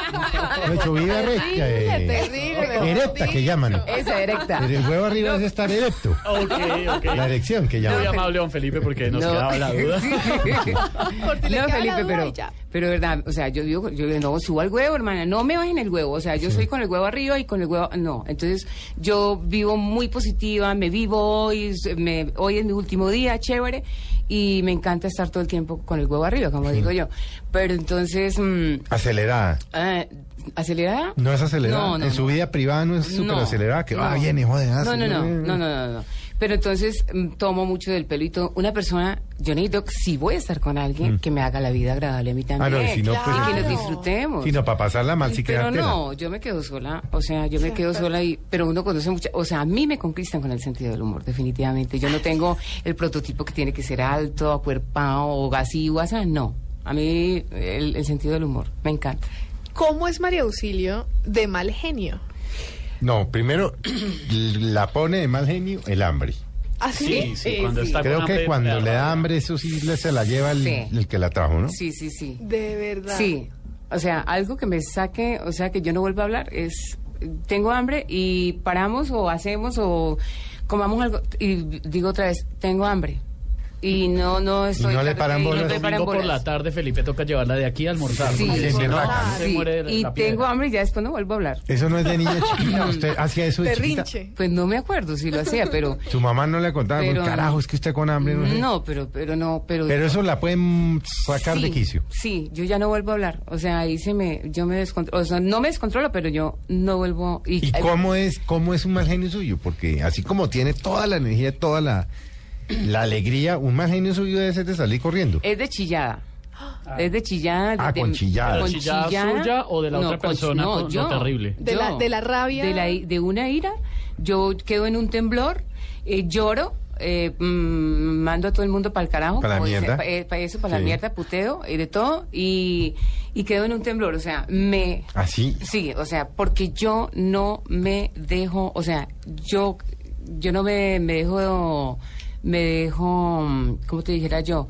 No, hecho vida recta. Eh, terrible, Erecta, que llaman. Esa erecta. Pero el huevo arriba es estar erecto. Ok, ok. La erección que Muy llaman. amable, don Felipe, porque nos No. quedaba la duda. Si no, Felipe, duda pero, y ya. pero verdad, o sea, yo digo, yo digo, no, subo al huevo, hermana, no me bajen el huevo, o sea, yo soy con el huevo arriba y con el huevo, no, entonces yo vivo muy positiva, me vivo hoy, me, hoy es mi último día, chévere, y me encanta estar todo el tiempo con el huevo arriba, como digo yo, pero entonces, mm, Acelerada. ah, ¿acelerada? No es acelerada. No, no, en su no. vida privada no es súper No, acelerada. Que va, no. viene, joder. no, no, no, no, no, no. Pero entonces mm, tomo mucho del pelo y todo. Una persona, yo necesito, si voy a estar con alguien, que me haga la vida agradable a mí también. Mm. Ah, no, y si no, pues, y que nos disfrutemos. Sino para pasarla mal, sí pero no, yo me quedo sola, o sea, yo me quedo sola y, pero uno conoce mucha, o sea, a mí me conquistan con el sentido del humor, definitivamente. Yo no tengo el prototipo que tiene que ser alto, acuerpado, o así, o así, no. A mí el, el sentido del humor, me encanta. ¿Cómo es María Auxilio de mal genio? No, primero la pone de mal genio el hambre. ¿Así? Sí, sí, cuando está Creo que cuando le da hambre, eso sí le- se la lleva el, Sí. el que la trajo, ¿no? Sí, sí, sí. De verdad. Sí, o sea, algo que me saque, o sea, que yo no vuelva a hablar es, tengo hambre y paramos o hacemos o comamos algo y digo otra vez, tengo hambre. Y no, no estoy... no le paran y bolas. No domingo por la tarde, Felipe, toca llevarla de aquí a almorzar. Sí, sí, sí. se muere de Y la tengo hambre y ya después no vuelvo a hablar. Eso no es de niña chiquita. Usted hacía eso de chiquita. Pues no me acuerdo si lo hacía, pero... Su mamá no le contaba, Pero- carajo, es que usted con hambre. No, sé". No, pero, pero no, pero... Pero eso la pueden sacar de Sí, quicio. Sí, yo ya no vuelvo a hablar. O sea, ahí se me, yo me descontrolo, o sea, no me descontrolo, pero yo no vuelvo. Y, ¿Y cómo es, cómo es un mal genio suyo? Porque así como tiene toda la energía, toda la, la alegría, un mal genio suyo debe ser de salir corriendo. Es de chillada. Es de chillada. Ah, de- con chillada. con ¿Chillada suya o de la otra con- persona? No, yo. terrible. De la- de la rabia. De, la i- de una ira. Yo quedo en un temblor, eh, lloro, eh, mm, mando a todo el mundo para el carajo. Pa' la como dice, mierda. pa- eh, pa' eso, para Sí. la mierda, puteo y de todo. Y, y quedo en un temblor. O sea, me. Así. Sí, o sea, porque yo no me dejo, o sea, yo, yo no me, me dejo, me dejo, mm, ¿cómo te dijera yo?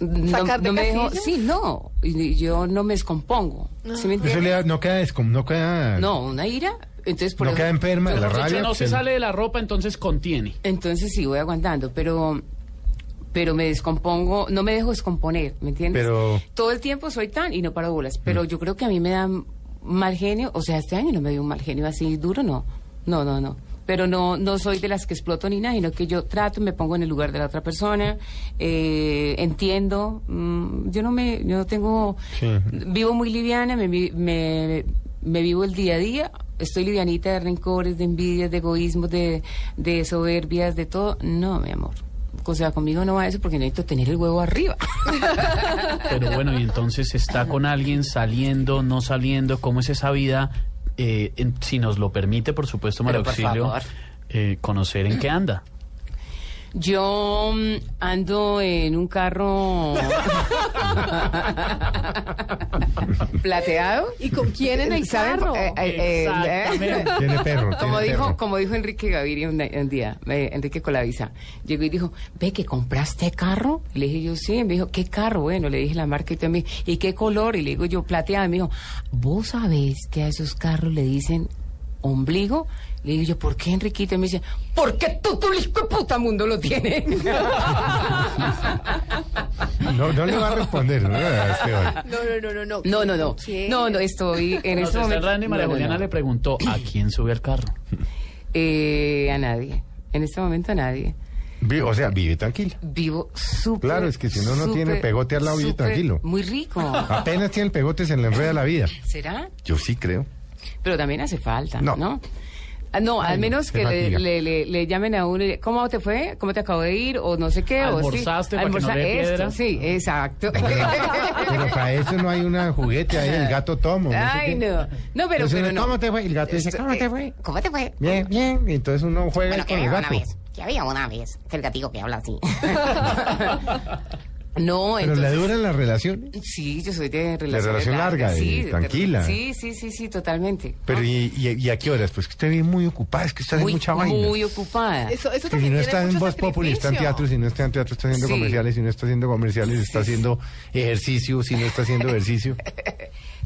No, ¿Sacar de no me dejo, sí, no, yo no me descompongo. ¿sí me Eso entiendes? le da- no queda, descom- no queda, No, una ira, entonces por no eso- queda enferma de la rabia. no se pues, sale de la ropa, entonces contiene. Entonces sí, voy aguantando, pero pero me descompongo, no me dejo descomponer, ¿me entiendes? Pero- Todo el tiempo soy tan y no paro bolas, pero yo creo que a mí me da mal genio, o sea, este año no me dio un mal genio así duro, no, no, no, no. Pero no, no soy de las que exploto ni nada, sino que yo trato, me pongo en el lugar de la otra persona, eh, entiendo, mm, yo no me, yo no tengo, Sí. vivo muy liviana, me, vi- me, me vivo el día a día, estoy livianita de rencores, de envidias, de egoísmos, de, de soberbias, de todo. No, mi amor. O sea, conmigo no va eso porque necesito tener el huevo arriba. Pero bueno, y entonces está con alguien saliendo, no saliendo, ¿cómo es esa vida? Eh, en- si nos lo permite, por supuesto, María por Auxilio, eh, conocer en qué anda. Yo mm, ando en un carro plateado. ¿Y con quién en el ¿Saben? carro? Eh, eh, eh, Exactamente. Tiene perro, Como tiene dijo, perro. como dijo Enrique Gaviria un, un día, eh, Enrique Colavisa, llegó y dijo, ve que compraste carro. Y le dije yo, sí. Me dijo, ¿qué carro? Bueno, le dije la marca y también, ¿y qué color? Y le digo yo, plateado. Y me dijo, ¿vos sabés que a esos carros le dicen ombligo? Le digo yo, ¿por qué Enriquito? Y me dice, porque tú, tu hijo puta mundo lo tiene. No, no le va a responder, ¿no? A este. No, no, no, no, no. No, no, no. No, no, estoy en este momento. Randy, María no, no, Juliana no. le preguntó, ¿a quién sube al carro? Eh, a nadie. En este momento a nadie. O sea, vive tranquilo. Vivo súper. Claro, es que si uno no tiene pegote al lado, vive tranquilo. Muy rico. Apenas tiene el pegote, se le enreda la vida. ¿Será? Yo sí creo. Pero también hace falta, No. ¿no? Ah, No, Ay, al no, menos que le, le- le- le llamen a uno y le- ¿cómo te fue? ¿Cómo te acabo de ir? O no sé qué. o sí. ¿Almorzaste para que no esto, piedra? Sí, exacto. Pero para eso no hay una juguete ahí, el gato tomo. no Ay, no. No, pero, Entonces pero uno, no. ¿Cómo te fue? Y el gato dice, ¿cómo te eh, fue? ¿Cómo te fue? Bien, bien. Y entonces uno juega Bueno, que con el había gato. una vez. Que había una vez. Que el gatito que habla así. No, Pero entonces... le duran las relaciones. Sí, yo soy de relación, relación larga, y tranquila. Sí, sí, sí, sí, totalmente. Pero ¿y, y, y a qué horas? Pues que usted vive muy ocupada, es que está en muy, mucha vaina. muy ocupada. Eso, eso Que si no está en Voz Populi, está en teatro, si no está en teatro, está haciendo Sí. comerciales, si no está haciendo comerciales, está haciendo ejercicio, si no está haciendo ejercicio.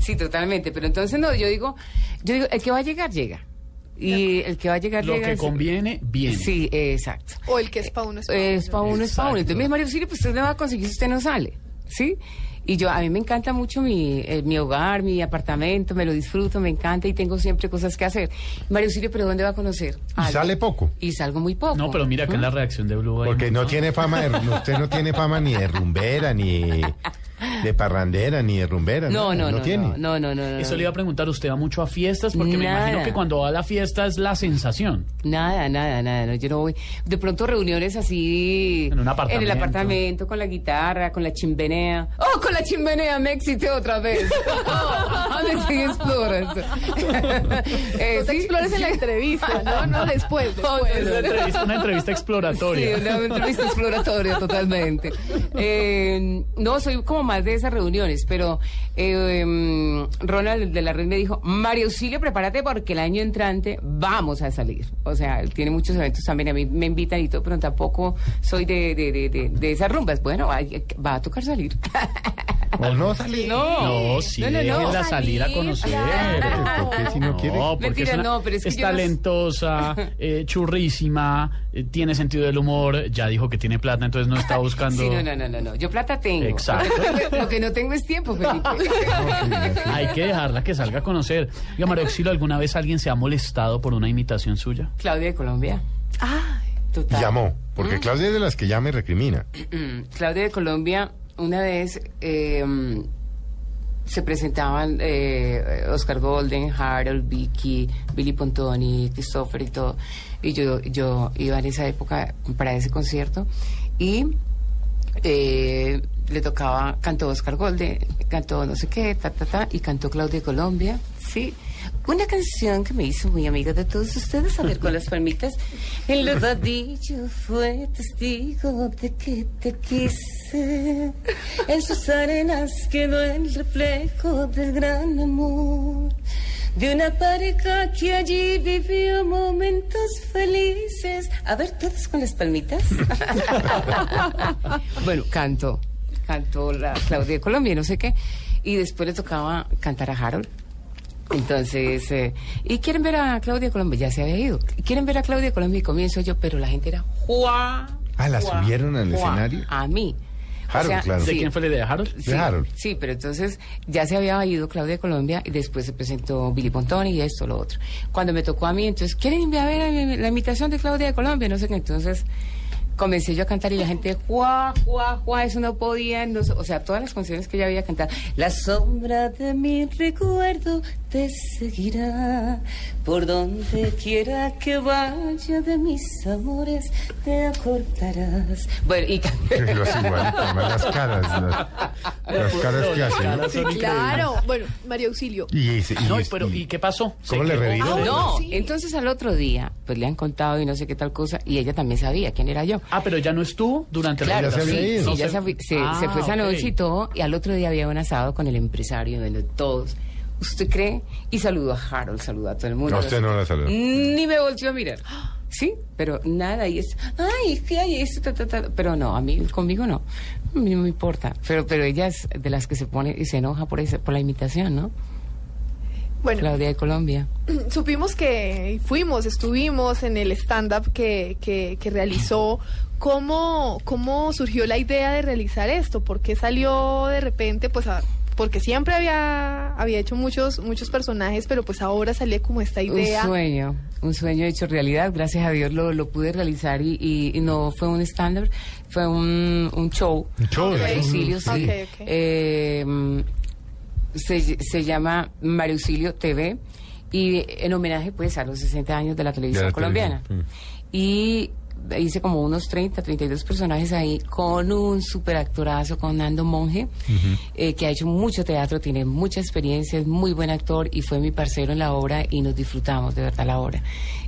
Sí, totalmente. Pero entonces no, yo digo, yo digo, el que va a llegar, llega. Y el que va a llegar, Lo llega. que es- conviene, bien. Sí, exacto. O el que es para uno es pa' Es uno. para uno, es para uno. Exacto. Entonces, María Auxilio, pues usted no va a conseguir si usted no sale. ¿Sí? Y yo, a mí me encanta mucho mi, eh, mi hogar, mi apartamento, me lo disfruto, me encanta y tengo siempre cosas que hacer. María Auxilio, ¿pero dónde va a conocer? Y Algo. sale poco. Y salgo muy poco. No, pero mira que es la reacción de Blue. ahí, Porque no tiene fama, de, usted no tiene fama ni de rumbera, ni de parrandera, ni de rumbera. No, no, no, tiene. no, no, no, no, no, Eso le iba a preguntar, ¿usted va mucho a fiestas? Porque me imagino que cuando va a la fiesta es la sensación. Nada, nada, nada. no, yo no voy. De pronto reuniones así. En un apartamento. el apartamento, con la guitarra, con la chimenea. ¡Oh, con la chimenea! Me excité otra vez. ¿Dónde se explora eso? Eh, No te sí, explores en la sí. entrevista, ¿no? No, después, Oh, después. Una entrevista, una entrevista Sí, exploratoria. una entrevista exploratoria totalmente. Eh, no, soy como más de esas reuniones, pero eh, em, Ronald de la Red me dijo, María Auxilio, prepárate porque el año entrante vamos a salir. O sea, él tiene muchos eventos también, a mí me invitan y todo, pero tampoco soy de, de, de, de, de esas rumbas. Bueno, hay- va a tocar salir. O no salir. No, No, sí, No, no, no. déjenla salir a conocer. Claro. ¿Por qué si no quiere? No, porque Mentira, es, una- no, pero es que es yo no- talentosa, eh, churrísima, eh, tiene sentido del humor, ya dijo que tiene plata, entonces no está buscando... Sí, no, no, no, no, no. Yo plata tengo. Exacto. Lo que no tengo es tiempo, Felipe. Hay que dejarla que salga a conocer. Oiga, María Auxilio, ¿alguna vez alguien se ha molestado por una imitación suya? Claudia de Colombia. Ay, Total. Llamó, porque ¿Mm? Claudia es de las que llama y recrimina. Claudia de Colombia, una vez eh, se presentaban eh, Oscar Golden, Harold, Vicky, Billy Pontoni, Christopher y todo. Y yo, yo iba en esa época para ese concierto y eh, le tocaba, cantó Oscar Golden, cantó no sé qué, ta, ta, ta, y cantó Claudia Colombia, sí. Una canción que me hizo muy amiga de todos ustedes, a ver con las palmitas. El rodillo fue testigo de que te quise. En sus arenas quedó el reflejo del gran amor. De una pareja que allí vivió momentos felices. A ver, todos con las palmitas. bueno, canto. Cantó la Claudia Colombia, no sé qué. Y después le tocaba cantar a Harold. Entonces, eh, ¿y quieren ver a Claudia Colombia? Ya se había ido. ¿Quieren ver a Claudia Colombia? Y comienzo yo, pero la gente era ¡Juá! Ah, ¿la ¡Juá! subieron al ¡Juá! escenario? A mí. Harold, claro. ¿De sí. quién fue la idea? ¿Harold? Sí, De Harold. sí, pero entonces ya se había ido Claudia de Colombia y después se presentó Billy Pontoni y esto, lo otro. Cuando me tocó a mí, entonces, ¿quieren ir a ver a mi- la imitación de Claudia de Colombia? No sé qué. Entonces, comencé yo a cantar y la gente, ¡juá, juá, juá! Eso no podía. no o sea, todas las canciones que yo había cantado. La sombra de mi recuerdo te seguirá. Por donde quiera que vaya de mis amores, te acordarás. Bueno, y canté. Los igual, las caras, las, las caras que hace. ¿no? Son increíbles. Claro. Bueno, María Auxilio. Y, ese- y No, es- pero ¿y qué pasó? ¿Se ¿Cómo le quedó? reviró? Ah, No, Sí. entonces al otro día, pues le han contado y no sé qué tal cosa, y ella también sabía quién era yo. Ah, pero ya no estuvo durante Claro, la se sí, sí, No ya se- se, fue- se- Ah, se fue esa noche y todo, y al otro día había un asado con el empresario, bueno, todos. ¿Usted cree? Y saludó a Harold, saludó a todo el mundo. A usted no la saludó. Ni me volteó a mirar. Sí, pero nada, y es, ay, es que hay esto, ta, ta, ta. pero no, a mí, conmigo no, a mí no me importa, pero, pero ella es de las que se pone y se enoja por, ese, por la imitación, ¿no? Bueno, Claudia de Colombia. supimos que fuimos, estuvimos en el stand-up que, que, que realizó. ¿Cómo, ¿Cómo surgió la idea de realizar esto? ¿Por qué salió de repente? Pues a- porque siempre había, había hecho muchos, muchos personajes, pero pues ahora salió como esta idea. Un sueño, un sueño hecho realidad. Gracias a Dios lo, lo pude realizar y, y- y no fue un estándar, fue un, un show. Un show, de Ok. Auxilio, sí. Ok, ok. Eh, se, se llama Mario Auxilio TV y en homenaje pues a los 60 años de la televisión De la colombiana. televisión, Y hice como unos 30, 32 personajes ahí con un super actorazo, con Nando Monge, eh, que ha hecho mucho teatro, tiene mucha experiencia, es muy buen actor y fue mi parcero en la obra y nos disfrutamos de verdad la obra.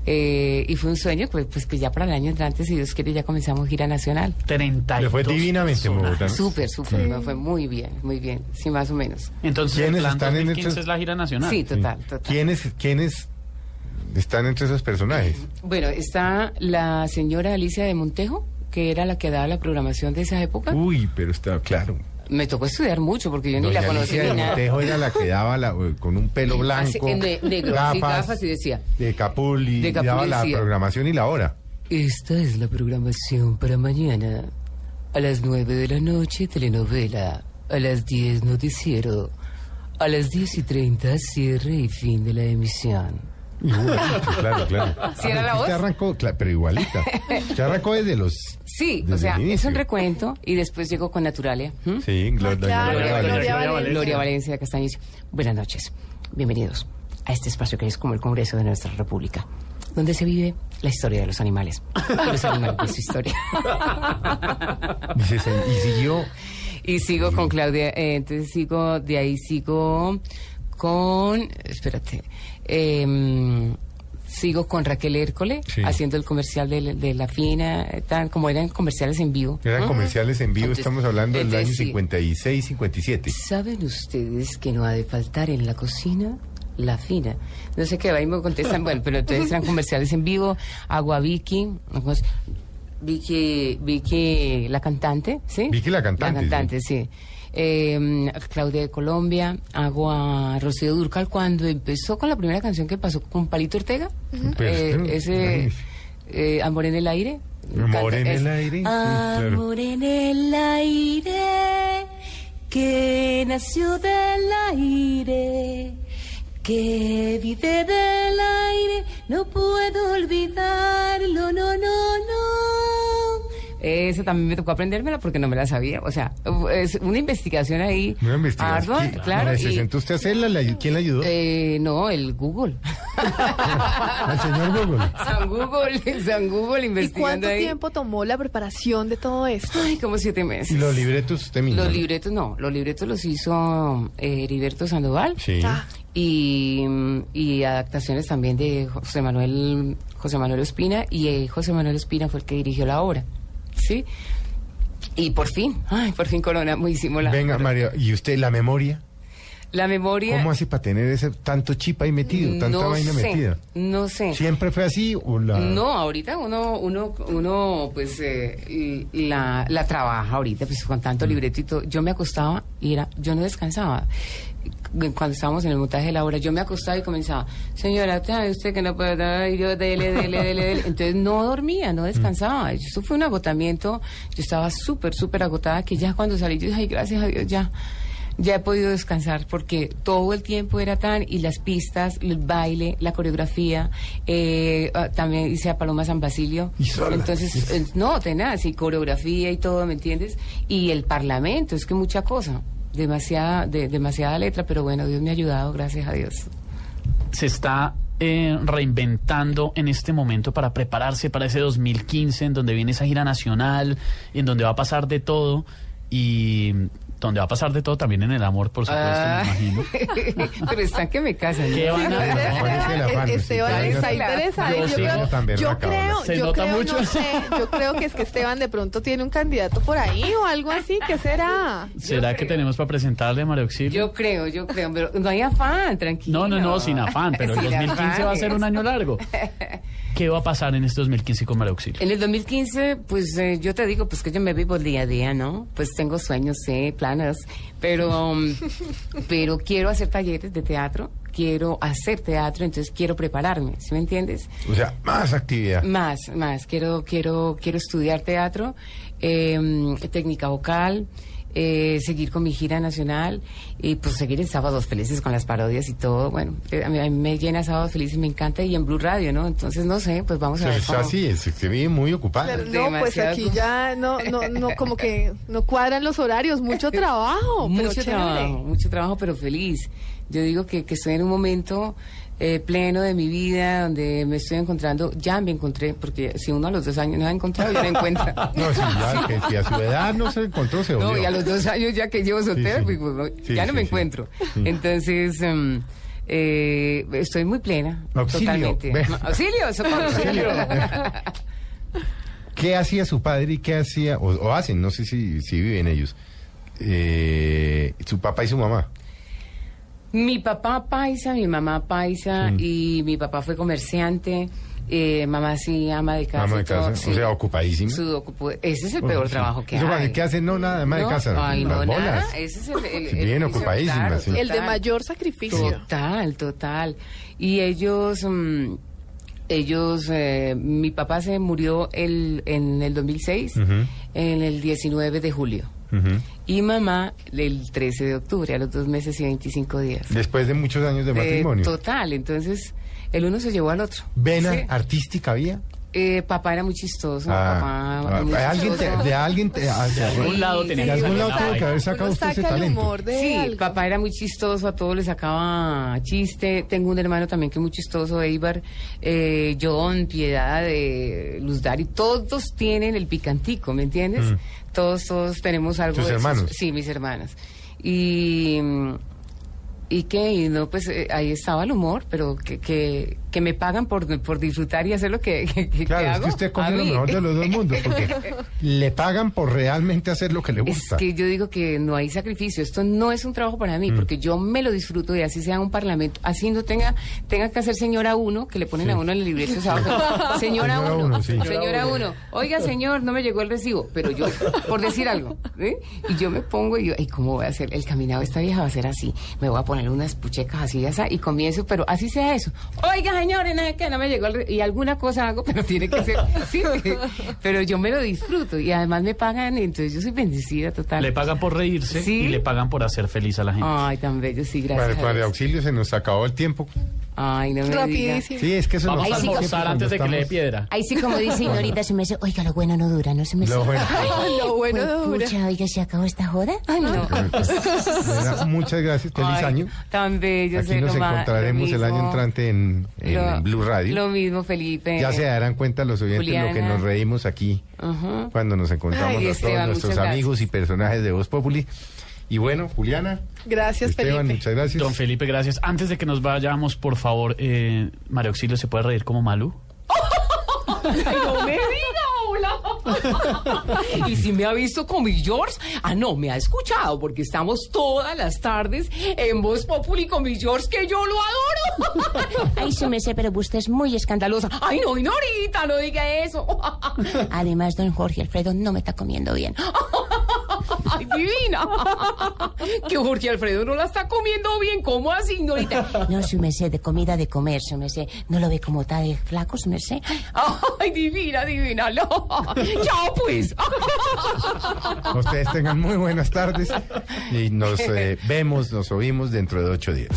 Eh, y fue un sueño pues, pues que ya para el año entrante, si Dios quiere, ya comenzamos gira nacional. 32 Le fue divinamente. Bogotá. Súper, súper, me fue muy bien, muy bien, sí, más o menos. Entonces, ¿Quiénes plan están en 2015 estos- es la gira nacional. Sí, total, total. ¿Quiénes, ¿Quiénes están entre esos personajes? Bueno, está la señora Alicia de Montejo, que era la que daba la programación de esa época. Uy, pero está claro. Me tocó estudiar mucho porque yo ni la Alicia conocía de ni nada. Montejo era la que daba la, con un pelo blanco, ne- negro, sí, gafas y decía. de capul y, De daba y la decía. programación y la hora. Esta es la programación para mañana. A las 9 de la noche, telenovela. A las 10, noticiero. A las 10 y 30, cierre y fin de la emisión. Claro, claro. ¿Sí era la Usted voz? arrancó, pero igualita. Usted arrancó desde los... Sí, o sea, es un recuento y después llegó con Naturalia. Sí, Glo- Ah, doña claro, Gloria Gloria Valencia. Valencia. Gloria Valencia Castañez. Buenas noches. Bienvenidos a este espacio que es como el Congreso de nuestra República, donde se vive la historia de los animales. Y los animales de su historia. Y, y siguió... Y sigo con Claudia, eh, entonces sigo, de ahí sigo con, espérate, em, sigo con Raquel Hércole, Sí. haciendo el comercial de, la- de la fina, eh, tal, como eran comerciales en vivo. Eran comerciales en vivo, Entonces, estamos hablando del año entonces, sí. 56, 57. ¿Saben ustedes que no ha de faltar en la cocina? La fina. No sé qué, ahí me contestan, bueno, pero entonces eran comerciales en vivo, Agua Vicky, pues, Vicky, Vicky, la cantante, ¿sí? Vicky la cantante, La cantante, sí. Eh, Claudia de Colombia, hago a Rocío Durcal cuando empezó con la primera canción que pasó con Palito Ortega. Pero, Eh, pero, ese eh, Amor en el aire. Amor en el aire, sí, claro. Amor en el aire que nació del aire, que vive del aire, no puedo olvidarlo, no, no, no. Esa también me tocó aprendérmela porque no me la sabía. O sea, es una investigación ahí. Una investigación. ardua, ¿Quién- claro. ¿Se y- sentó usted a hacerla? ¿La- ¿Quién la ayudó? eh, no, el Google. Al señor Google. San Google, San Google ¿Y investigando cuánto ahí. tiempo tomó la preparación de todo esto? Ay, como siete meses. ¿Y los libretos usted mismo? Los libretos no, los libretos los hizo eh, Heriberto Sandoval Sí. Ah, y, y adaptaciones también de José Manuel José Manuel Ospina y eh, José Manuel Ospina fue el que dirigió la obra, ¿sí? Y por fin, ay, por fin Corona, muy hicimos la, Venga, María, ¿y usted la memoria? la memoria. ¿Cómo hace para tener ese tanto chip ahí metido, tanta no vaina sé, metida? No sé. ¿Siempre fue así o la...? No, ahorita uno, uno, uno, pues, eh, la, la trabaja ahorita, pues, con Mm. tanto libreto y todo. Yo me acostaba y era, yo no descansaba. Cuando estábamos en el montaje de la obra, yo me acostaba y comenzaba, señora, ¿sabe usted que no puede? Y yo, dele, dele, dele, dele. Entonces no dormía, no descansaba. Eso fue un agotamiento. Yo estaba súper, súper agotada que ya cuando salí, yo dije, ay, gracias a Dios, ya. ya he podido descansar porque todo el tiempo era tan y las pistas, el baile, la coreografía, eh, ah, también hice a Paloma San Basilio. Y sola. Entonces, eh, no, tenaz, y coreografía y todo, ¿me entiendes? Y el parlamento, es que mucha cosa, demasiada, de, demasiada letra, pero bueno, Dios me ha ayudado, gracias a Dios. se está eh, reinventando en este momento para prepararse para ese 2015 en donde viene esa gira nacional, en donde va a pasar de todo y donde va a pasar de todo también en el amor, por supuesto, Ah. me imagino. pero están que me casan. ¿Qué van a-. Esteban está interesado. Yo creo, yo creo, Se yo nota creo, mucho. no sé, yo creo que es que Esteban de pronto tiene un candidato por ahí o algo así. ¿Qué será? ¿Será que tenemos para presentarle a María Auxilio? Yo creo, yo creo, pero no hay afán, tranquilo. No, no, no, sin afán, pero el Sin 2015 va a ser un año largo. ¿Qué va a pasar en este 2015 con María Auxilio? En el 2015, pues eh, yo te digo, pues que yo me vivo el día a día, ¿no? Pues tengo sueños, sí, planes, pero, um, pero quiero hacer talleres de teatro, quiero hacer teatro, entonces quiero prepararme, ¿sí me entiendes? O sea, más actividad. Más, más, quiero, quiero, quiero estudiar teatro, eh, técnica vocal, eh, seguir con mi gira nacional y pues seguir en Sábados Felices con las parodias y todo. Bueno, eh, a mí, a mí me llena Sábados Felices, me encanta y en Blue Radio, ¿no? Entonces, no sé, pues vamos a ver. Pues cómo- así es, se vive muy ocupada. Pero no, pues aquí ya no, no, no, como que no cuadran los horarios, mucho trabajo. pero mucho chévere. trabajo, mucho trabajo, pero feliz. Yo digo que, que estoy en un momento eh, pleno de mi vida donde me estoy encontrando, ya me encontré, porque si uno a los dos años no ha encontrado, ya no encuentra. No, sí, ya, que si a su edad no se encontró, se No, volvió. y a los dos años ya que llevo soltera, sí. pues, pues, Sí, ya no sí, me sí. encuentro. Sí. Entonces, em, eh, estoy muy plena. Auxilio, Totalmente. Auxilio, socorro. Auxilio. ¿Qué hacía su padre y qué hacía, o, o hacen, no sé si, si viven ellos, eh, su papá y su mamá? Mi papá paisa, mi mamá paisa Mm. y mi papá fue comerciante. eh, mamá sí, ama de casa. Ama de todo, casa, sí. o sea, ocupadísima. Su ocupo- ese es el peor sí. trabajo que Eso, hay. ¿Qué hacen? No, nada, ama de casa. Ay, las no, bolas. nada. Ese es el, el- Sí, el bien ocupadísima, claro, sí. El de mayor sacrificio. Total, total. Y ellos, mm, ellos, eh, mi papá se murió el, en el 2006, Ujú. en el 19 de julio. Y mamá el 13 de octubre, a los dos meses y 25 días. Después de muchos años de Eh, matrimonio. total, entonces el uno se llevó al otro. ¿Vena Sí. artística había? Eh, papá era muy chistoso, Ah, papá ah, muy ¿de alguien, te- de alguien, te- ah, De algún lado sí, tenía de que algún salir lado la tiene que vaina. haber sacado usted ese saca el talento. humor de Sí, algo. papá era muy chistoso, a todos le sacaba chiste. Tengo un hermano también que es muy chistoso, Eibar, eh, John, Piedad, eh, Luz Dari, todos tienen el picantico, ¿me entiendes? Mm. Todos, todos tenemos algo ¿Tus de esos. hermanos? Sí, mis hermanas. Y... ¿Y qué? Y no, pues eh, ahí estaba el humor, pero que, que, que me pagan por, por disfrutar y hacer lo que, que, que Claro, es hago. que usted coge lo mejor de los dos mundos, porque le pagan por realmente hacer lo que le Es gusta. que yo digo que no hay sacrificio. Esto no es un trabajo para mí, Mm. porque yo me lo disfruto y así sea un parlamento. Así no tenga, tenga que hacer señora uno, que le ponen a uno en el libreto. ¿sabes? Señora, Señora uno. uno, sí. Señora uno. Oiga, señor, no me llegó el recibo. Pero yo, por decir algo, y yo me pongo y yo, ¿y cómo voy a hacer? El caminado de esta vieja va a ser así. Me voy a poner unas puchecas así, así y comienzo, pero así sea eso. Oiga, señores, no, es que no me llegó el Y alguna cosa hago, pero tiene que ser. Sí, pero yo me lo disfruto y además me pagan, entonces yo soy bendecida total. Le pagan por reírse Sí. y le pagan por hacer feliz a la gente. Ay, tan bello, sí, gracias. Para, auxilio se nos acabó el tiempo. Ay, no me diga. Rapidísimo. Sí, es que eso Vamos nos a almorzar antes de que le dé piedra. Ahí sí, como dice Ignorita, se me dice, oiga, lo bueno no dura, no se me Lo bueno. Lo bueno Pues, dura. pucha, oiga, ¿se acabó esta joda? Ay, no. Mira, Muchas gracias, feliz Ay, año. Tan bello, Aquí nos ma- encontraremos el año entrante en, en Lo- Blue Radio. Lo mismo, Felipe. Ya se darán cuenta los oyentes lo que Juliana. nos reímos aquí Ajá. cuando nos encontramos Ay, a Esteban, todos nuestros muchas amigos y personajes de Voz Populi. Y bueno, Juliana, Gracias, Esteban, Felipe. muchas gracias. Don Felipe, gracias. Antes de que nos vayamos, por favor, eh, María Auxilio, ¿se puede reír como Malú? Ay, no me diga, hola. y si me ha visto con mi George, ah, no, me ha escuchado, porque estamos todas las tardes en Voz Populi con mi George, que yo lo adoro. Ay, se me sé, pero usted es muy escandalosa. Ay, no, Ignorita, no diga eso. Además, don Jorge Alfredo no me está comiendo bien. Ay, divina. Que Jorge Alfredo no la está comiendo bien. ¿Cómo así, señorita? No, su merced, de comida de comer, su merced. ¿No lo ve como está de flaco, su merced? Ay, divina, divina. No. Chao, pues. Ustedes tengan muy buenas tardes y nos eh, vemos, nos oímos dentro de ocho días.